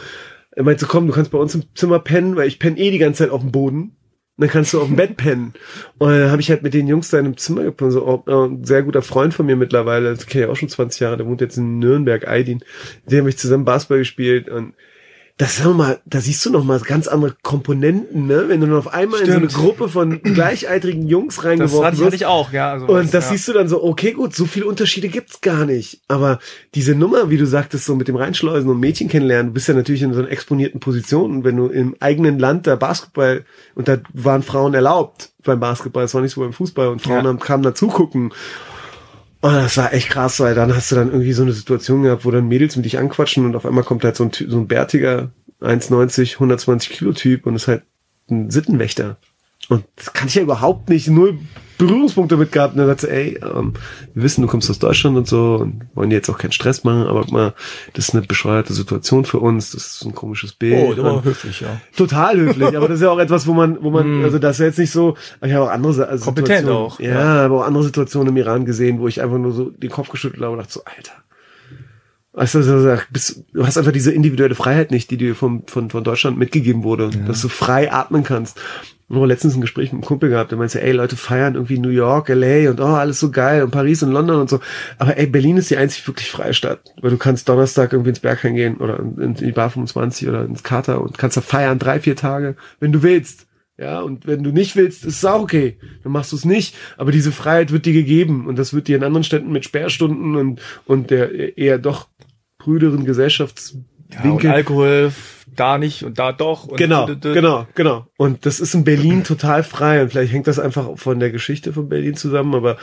Er meinte so, komm, du kannst bei uns im Zimmer pennen, weil ich penne eh die ganze Zeit auf dem Boden. Und dann kannst du auf dem Bett pennen. Und dann habe ich halt mit den Jungs da in einem Zimmer gepennt. So, äh, ein sehr guter Freund von mir mittlerweile, das kenne ich auch schon 20 Jahre, der wohnt jetzt in Nürnberg, Aydin. Dem habe ich zusammen Basketball gespielt und das wir mal, da siehst du noch mal ganz andere Komponenten, ne? Wenn du dann auf einmal in so eine Stimmt. Gruppe von gleichaltrigen Jungs Das reingeworfen wirst. hatte ich auch, ja. Also Und das ja. siehst du dann so, okay, gut, so viele Unterschiede gibt's gar nicht. Aber diese Nummer, wie du sagtest, so mit dem Reinschleusen und Mädchen kennenlernen, du bist ja natürlich in so einer exponierten Position. Und wenn du im eigenen Land der Basketball, und da waren Frauen erlaubt beim Basketball, das war nicht so beim Fußball, und Frauen Ja. haben, kamen da zugucken. Und das war echt krass, weil dann hast du dann irgendwie so eine Situation gehabt, wo dann Mädels mit dich anquatschen und auf einmal kommt halt so ein, so ein bärtiger 1,90, 120 Kilo Typ und ist halt ein Sittenwächter. Und das kann ich ja überhaupt nicht, null Berührungspunkte damit gehabt. Und dann sagt sie, ey, ähm, wir wissen, du kommst aus Deutschland und so und wollen dir jetzt auch keinen Stress machen, aber mal, das ist eine bescheuerte Situation für uns, das ist ein komisches Bild. Oh, der war höflich, ja. Total höflich, aber das ist ja auch etwas, wo man, wo man, also das ist ja jetzt nicht so, ich habe auch andere also Kompetent Situationen, auch, Ja, ja. aber auch andere Situationen im Iran gesehen, wo ich einfach nur so den Kopf geschüttelt habe und dachte so, Alter. Weißt du, hast einfach diese individuelle Freiheit nicht, die dir vom, von, von Deutschland mitgegeben wurde, dass du frei atmen kannst. Ich habe letztens ein Gespräch mit einem Kumpel gehabt, der meinte, ey, Leute feiern irgendwie New York, LA und oh, alles so geil und Paris und London und so. Aber ey, Berlin ist die einzig wirklich freie Stadt, weil du kannst Donnerstag irgendwie ins Berghain gehen oder in, in die Bar 25 oder ins Kater und kannst da feiern, drei, vier Tage, wenn du willst. Ja, und wenn du nicht willst, ist es auch okay. Dann machst du es nicht. Aber diese Freiheit wird dir gegeben. Und das wird dir in anderen Städten mit Sperrstunden und, und der eher doch prüderen ja und Gesellschaftswinkel. Alkohol da nicht und da doch. Und genau, d- d- d- genau, genau. Und das ist in Berlin total frei. Und vielleicht hängt das einfach von der Geschichte von Berlin zusammen. Aber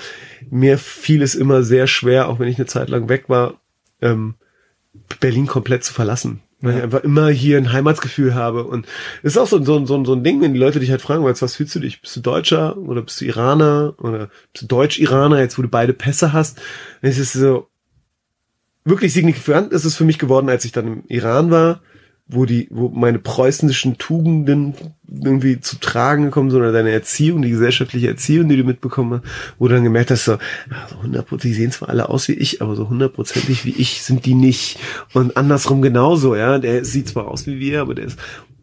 mir fiel es immer sehr schwer, auch wenn ich eine Zeit lang weg war, ähm, Berlin komplett zu verlassen. Weil ich einfach immer hier ein Heimatsgefühl habe. Und das ist auch so, so, ein- so, ein- so ein Ding, wenn die Leute dich halt fragen, was, was fühlst du dich? Bist du Deutscher oder bist du Iraner oder bist du Deutsch-Iraner, jetzt wo du beide Pässe hast? Dann ist es so, wirklich signifikant ist es für mich geworden, als ich dann im Iran war, wo die, wo meine preußischen Tugenden irgendwie zu tragen gekommen sind oder deine Erziehung, die gesellschaftliche Erziehung, die du mitbekommen hast, wo du dann gemerkt hast, so, ah, so 100%, die sehen zwar alle aus wie ich, aber so hundertprozentig wie ich sind die nicht. Und andersrum genauso, ja, der sieht zwar aus wie wir, aber der ist,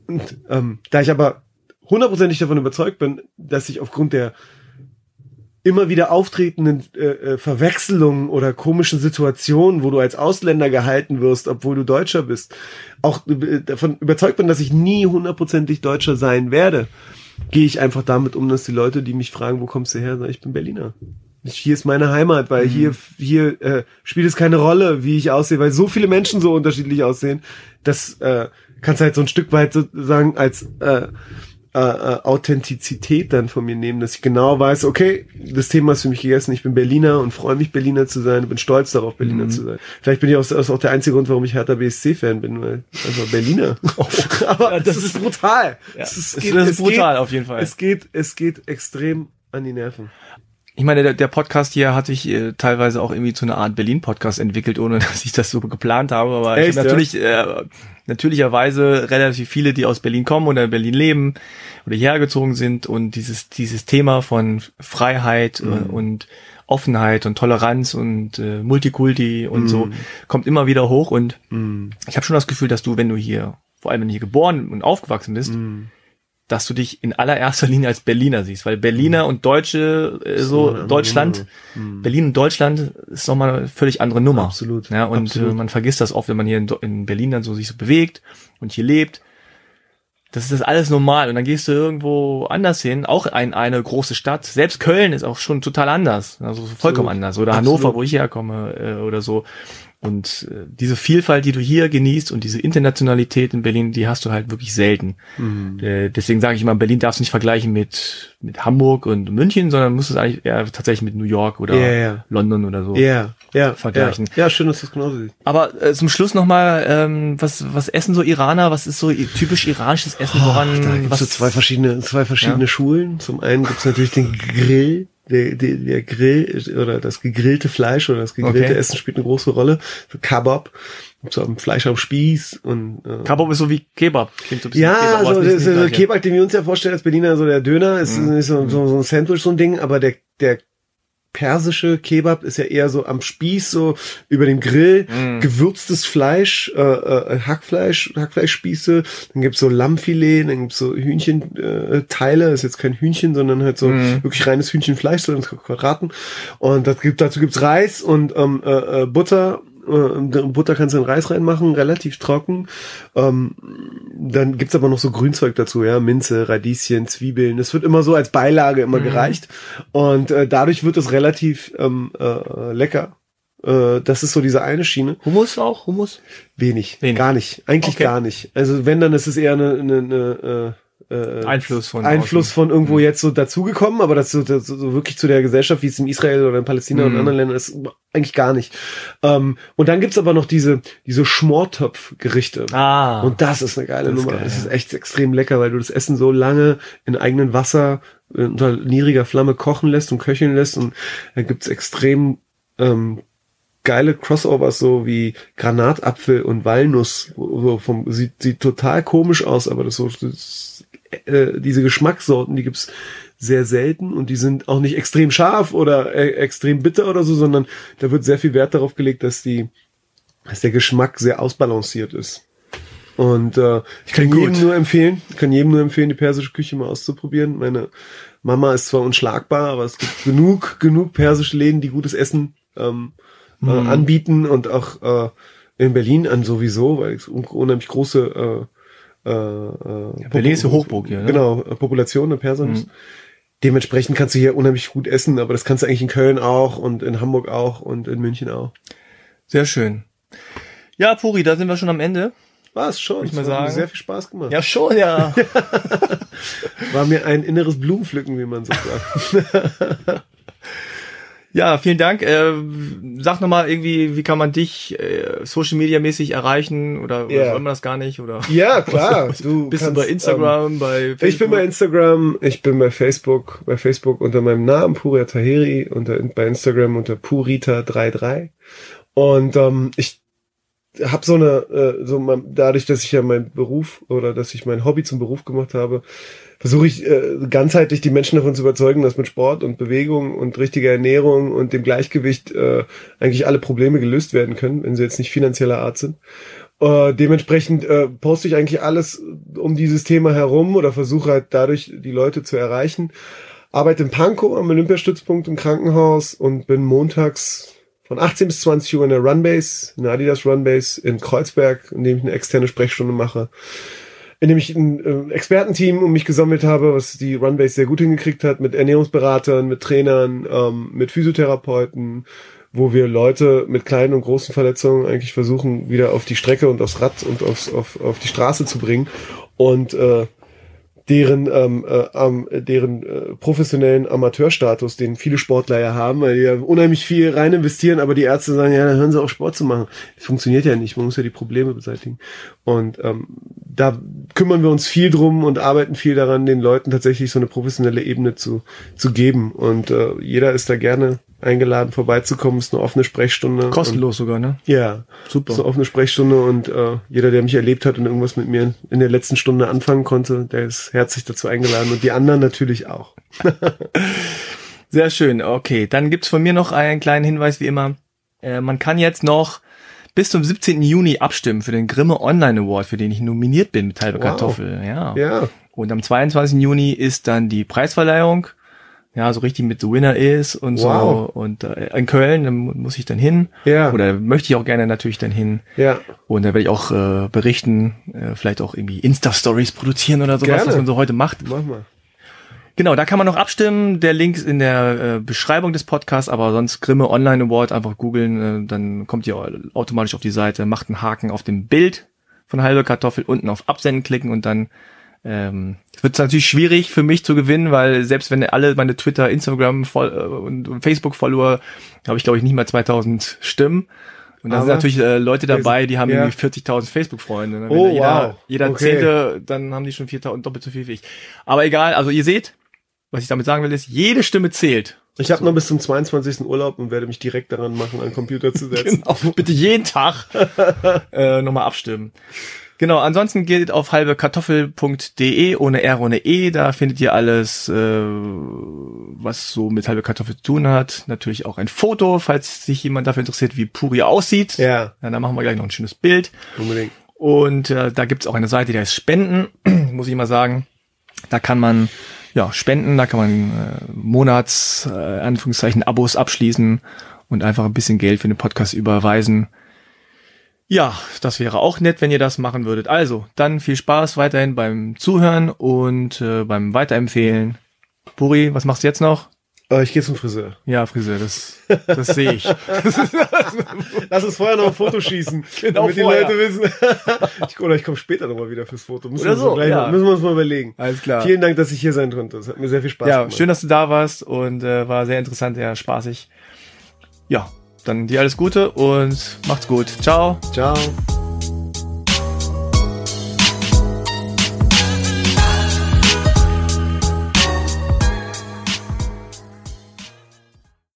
und, ähm, da ich aber hundertprozentig davon überzeugt bin, dass ich aufgrund der immer wieder auftretenden äh, äh, Verwechslungen oder komischen Situationen, wo du als Ausländer gehalten wirst, obwohl du Deutscher bist, auch äh, davon überzeugt bin, dass ich nie hundertprozentig Deutscher sein werde, gehe ich einfach damit um, dass die Leute, die mich fragen, wo kommst du her, sagen, ich bin Berliner. Ich, hier ist meine Heimat, weil hier hier äh, spielt es keine Rolle, wie ich aussehe, weil so viele Menschen so unterschiedlich aussehen, dass äh, kannst halt so ein Stück weit sozusagen als äh, äh, äh, Authentizität dann von mir nehmen, dass ich genau weiß, okay, das Thema ist für mich gegessen, ich bin Berliner und freue mich, Berliner zu sein, bin stolz darauf, Berliner mhm. zu sein. Vielleicht bin ich auch, das ist auch der einzige Grund, warum ich Hertha BSC-Fan bin, weil einfach Berliner. Oh. Aber ja, das, ist brutal. Ja, es, ist, geht, das ist brutal, geht, auf jeden Fall. Es geht, es geht extrem an die Nerven. Ich meine, der, der Podcast hier hat sich äh, teilweise auch irgendwie zu einer Art Berlin-Podcast entwickelt, ohne dass ich das so geplant habe. Aber Echt, ich habe natürlich äh, natürlicherweise relativ viele, die aus Berlin kommen oder in Berlin leben oder hierher gezogen sind und dieses dieses Thema von Freiheit äh, mhm. und Offenheit und Toleranz und äh, Multikulti und mm. so mhm. kommt immer wieder hoch und mm. ich habe schon das Gefühl, dass du, wenn du hier, vor allem wenn du hier geboren und aufgewachsen bist, mm dass du dich in allererster Linie als Berliner siehst, weil Berliner mhm. und Deutsche, äh, so Deutschland, mhm. Berlin und Deutschland ist nochmal eine völlig andere Nummer. Absolut. Ja, und äh, Absolut. Äh, man vergisst das oft, wenn man hier in, in, Berlin dann so sich so bewegt und hier lebt. Das ist das alles normal. Und dann gehst du irgendwo anders hin, auch ein, eine große Stadt. Selbst Köln ist auch schon total anders. Also vollkommen Absolut. anders. Oder Absolut. Hannover, wo ich herkomme, äh, oder so. Und äh, diese Vielfalt, die du hier genießt und diese Internationalität in Berlin, die hast du halt wirklich selten. Mhm. Äh, deswegen sage ich immer, Berlin darfst du nicht vergleichen mit, mit Hamburg und München, sondern musst es eigentlich eher tatsächlich mit New York oder yeah, yeah. London oder so yeah, yeah, vergleichen. Ja, schön, dass du es genauso siehst. Aber äh, zum Schluss nochmal, ähm, was, was essen so Iraner? Was ist so typisch iranisches Essen? Woran, oh, da was, so zwei verschiedene, zwei verschiedene ja? Schulen. Zum einen gibt's natürlich den Grill der, der, der Grill oder das gegrillte Fleisch oder das gegrillte okay. Essen spielt eine große Rolle. So Kabab, so ein Fleisch am Spieß und äh, Kabab ist so wie Kebab. Klingt so ein ja, Kebab, also das ist so Kebab, den wir uns ja vorstellen als Berliner, so der Döner ist mhm. so, so, so ein Sandwich so ein Ding, aber der der persische Kebab ist ja eher so am Spieß, so über dem Grill, mm. gewürztes Fleisch, äh, äh, Hackfleisch, Hackfleischspieße, dann gibt's so Lammfilet, dann gibt's so Hühnchenteile, äh, ist jetzt kein Hühnchen, sondern halt so mm. wirklich reines Hühnchenfleisch, so in Quadraten. Und das gibt, dazu gibt's Reis und ähm, äh, äh Butter äh, Butter kannst du in Reis reinmachen, relativ trocken. Ähm, dann gibt's aber noch so Grünzeug dazu, ja, Minze, Radieschen, Zwiebeln. Das wird immer so als Beilage immer mhm. gereicht. Und äh, dadurch wird es relativ ähm, äh, lecker. Äh, das ist so diese eine Schiene. Hummus auch? Hummus? Wenig, Wenig. gar nicht. Eigentlich okay. gar nicht. Also wenn, dann ist es eher eine, eine, eine äh, äh, Einfluss von Einfluss außen. von irgendwo mhm. jetzt so dazugekommen, aber das so, das so wirklich zu der Gesellschaft, wie es in Israel oder in Palästina mhm. und anderen Ländern ist, eigentlich gar nicht. Ähm, und dann gibt's aber noch diese diese Schmortopf-Gerichte. Ah. Und das ist eine geile das Nummer. Geil, das ist echt extrem lecker, weil du das Essen so lange in eigenen Wasser äh, unter niedriger Flamme kochen lässt und köcheln lässt und dann gibt's extrem ähm, geile Crossovers, so wie Granatapfel und Walnuss. So vom, sieht, sieht total komisch aus, aber das so das äh, diese Geschmackssorten, die gibt's sehr selten und die sind auch nicht extrem scharf oder äh, extrem bitter oder so, sondern da wird sehr viel Wert darauf gelegt, dass die, dass der Geschmack sehr ausbalanciert ist. Und äh, ich kann jedem gut. nur empfehlen, kann jedem nur empfehlen, die persische Küche mal auszuprobieren. Meine Mama ist zwar unschlagbar, aber es gibt genug, genug persische Läden, die gutes Essen ähm, äh, mhm. äh, anbieten und auch äh, in Berlin an sowieso, weil es unheimlich große äh, äh, äh, ist Hochburg hier, ne? Genau, äh, Population der Persons. Mhm. Dementsprechend kannst du hier unheimlich gut essen, aber das kannst du eigentlich in Köln auch und in Hamburg auch und in München auch. Sehr schön. Ja, Puri, da sind wir schon am Ende. War es schon. Ich mal sagen. sehr viel Spaß gemacht. Ja, schon, ja. War mir ein inneres Blumenpflücken, wie man so sagt. Ja, vielen Dank. Äh, sag nochmal irgendwie, wie kann man dich äh, Social Media mäßig erreichen oder, oder soll man das gar nicht? Oder ja, klar. Du bist kannst, du bei Instagram, ähm, bei Facebook? Ich bin bei Instagram, ich bin bei Facebook, bei Facebook unter meinem Namen Puria Tahiri, unter, bei Instagram unter Purita33. Und ähm, ich habe so eine, äh, so man, dadurch, dass ich ja meinen Beruf oder dass ich mein Hobby zum Beruf gemacht habe, versuche ich äh, ganzheitlich die Menschen davon zu überzeugen, dass mit Sport und Bewegung und richtiger Ernährung und dem Gleichgewicht äh, eigentlich alle Probleme gelöst werden können, wenn sie jetzt nicht finanzieller Art sind. Äh, dementsprechend äh, poste ich eigentlich alles um dieses Thema herum oder versuche halt dadurch die Leute zu erreichen. Arbeite in Pankow am Olympiastützpunkt im Krankenhaus und bin montags von 18 bis 20 Uhr in der Runbase, in der Adidas Runbase in Kreuzberg, in dem ich eine externe Sprechstunde mache in dem ich ein äh, Expertenteam um mich gesammelt habe, was die Runbase sehr gut hingekriegt hat, mit Ernährungsberatern, mit Trainern, ähm, mit Physiotherapeuten, wo wir Leute mit kleinen und großen Verletzungen eigentlich versuchen, wieder auf die Strecke und aufs Rad und aufs, auf, auf die Straße zu bringen. Und äh, deren, ähm, äh, deren äh, professionellen Amateurstatus, den viele Sportler ja haben, weil die ja unheimlich viel rein investieren, aber die Ärzte sagen, ja, dann hören sie auf Sport zu machen. Das funktioniert ja nicht, man muss ja die Probleme beseitigen. Und ähm, da kümmern wir uns viel drum und arbeiten viel daran, den Leuten tatsächlich so eine professionelle Ebene zu, zu geben. Und äh, jeder ist da gerne eingeladen, vorbeizukommen. Ist eine offene Sprechstunde. Kostenlos sogar, ne? Ja, super. Ist eine offene Sprechstunde und äh, jeder, der mich erlebt hat und irgendwas mit mir in der letzten Stunde anfangen konnte, der ist herzlich dazu eingeladen und die anderen natürlich auch. Sehr schön, okay. Dann gibt's von mir noch einen kleinen Hinweis, wie immer. Äh, man kann jetzt noch bis zum 17. Juni abstimmen für den Grimme Online Award, für den ich nominiert bin mit halbe wow. Kartoffel. Ja. ja. Und am 22. Juni ist dann die Preisverleihung ja, so richtig mit The Winner ist und wow. so. Und äh, in Köln dann muss ich dann hin. Ja. Oder möchte ich auch gerne natürlich dann hin. Ja. Und da werde ich auch äh, berichten, äh, vielleicht auch irgendwie Insta-Stories produzieren oder sowas, gerne. was man so heute macht. Mach mal. Genau, da kann man noch abstimmen. Der Link ist in der äh, Beschreibung des Podcasts, aber sonst Grimme Online Award einfach googeln, äh, dann kommt ihr automatisch auf die Seite, macht einen Haken auf dem Bild von halbe Kartoffel, unten auf Absenden klicken und dann ähm, wird natürlich schwierig für mich zu gewinnen, weil selbst wenn alle meine Twitter, Instagram äh, und Facebook-Follower, habe ich glaube ich nicht mal 2000 Stimmen. Und da sind natürlich äh, Leute dabei, die haben ja. irgendwie 40.000 Facebook-Freunde. Ne? Oh, jeder, wow. jeder okay. Zehnte, dann haben die schon 4.000, doppelt so viel wie ich. Aber egal, also ihr seht, was ich damit sagen will, ist, jede Stimme zählt. Ich habe noch bis zum 22. Urlaub und werde mich direkt daran machen, einen Computer zu setzen. genau, bitte jeden Tag äh, nochmal abstimmen. Genau, ansonsten geht auf halbekartoffel.de ohne R, ohne E. Da findet ihr alles, äh, was so mit halbe Kartoffel zu tun hat. Natürlich auch ein Foto, falls sich jemand dafür interessiert, wie Puri aussieht. Ja. ja dann machen wir gleich noch ein schönes Bild. Unbedingt. Und äh, da gibt's auch eine Seite, die heißt Spenden, muss ich mal sagen. Da kann man ja spenden, da kann man äh, Monats, äh, Anführungszeichen, Abos abschließen und einfach ein bisschen Geld für den Podcast überweisen. Ja, das wäre auch nett, wenn ihr das machen würdet. Also, dann viel Spaß weiterhin beim Zuhören und äh, beim Weiterempfehlen. Buri, was machst du jetzt noch? Äh, ich gehe zum Friseur. Ja, Friseur, das, das sehe ich. Lass uns vorher noch ein Foto schießen, genau damit vorher. die Leute wissen. ich, oder ich komme später nochmal wieder fürs Foto. Müssen, Oder wir, so, gleich ja. müssen wir uns mal überlegen. Alles klar. Vielen Dank, dass ich hier sein konnte. Das hat mir sehr viel Spaß ja, gemacht. schön, dass du da warst und äh, war sehr interessant, sehr spaßig. Ja, dann dir alles Gute und macht's gut. Ciao. Ciao.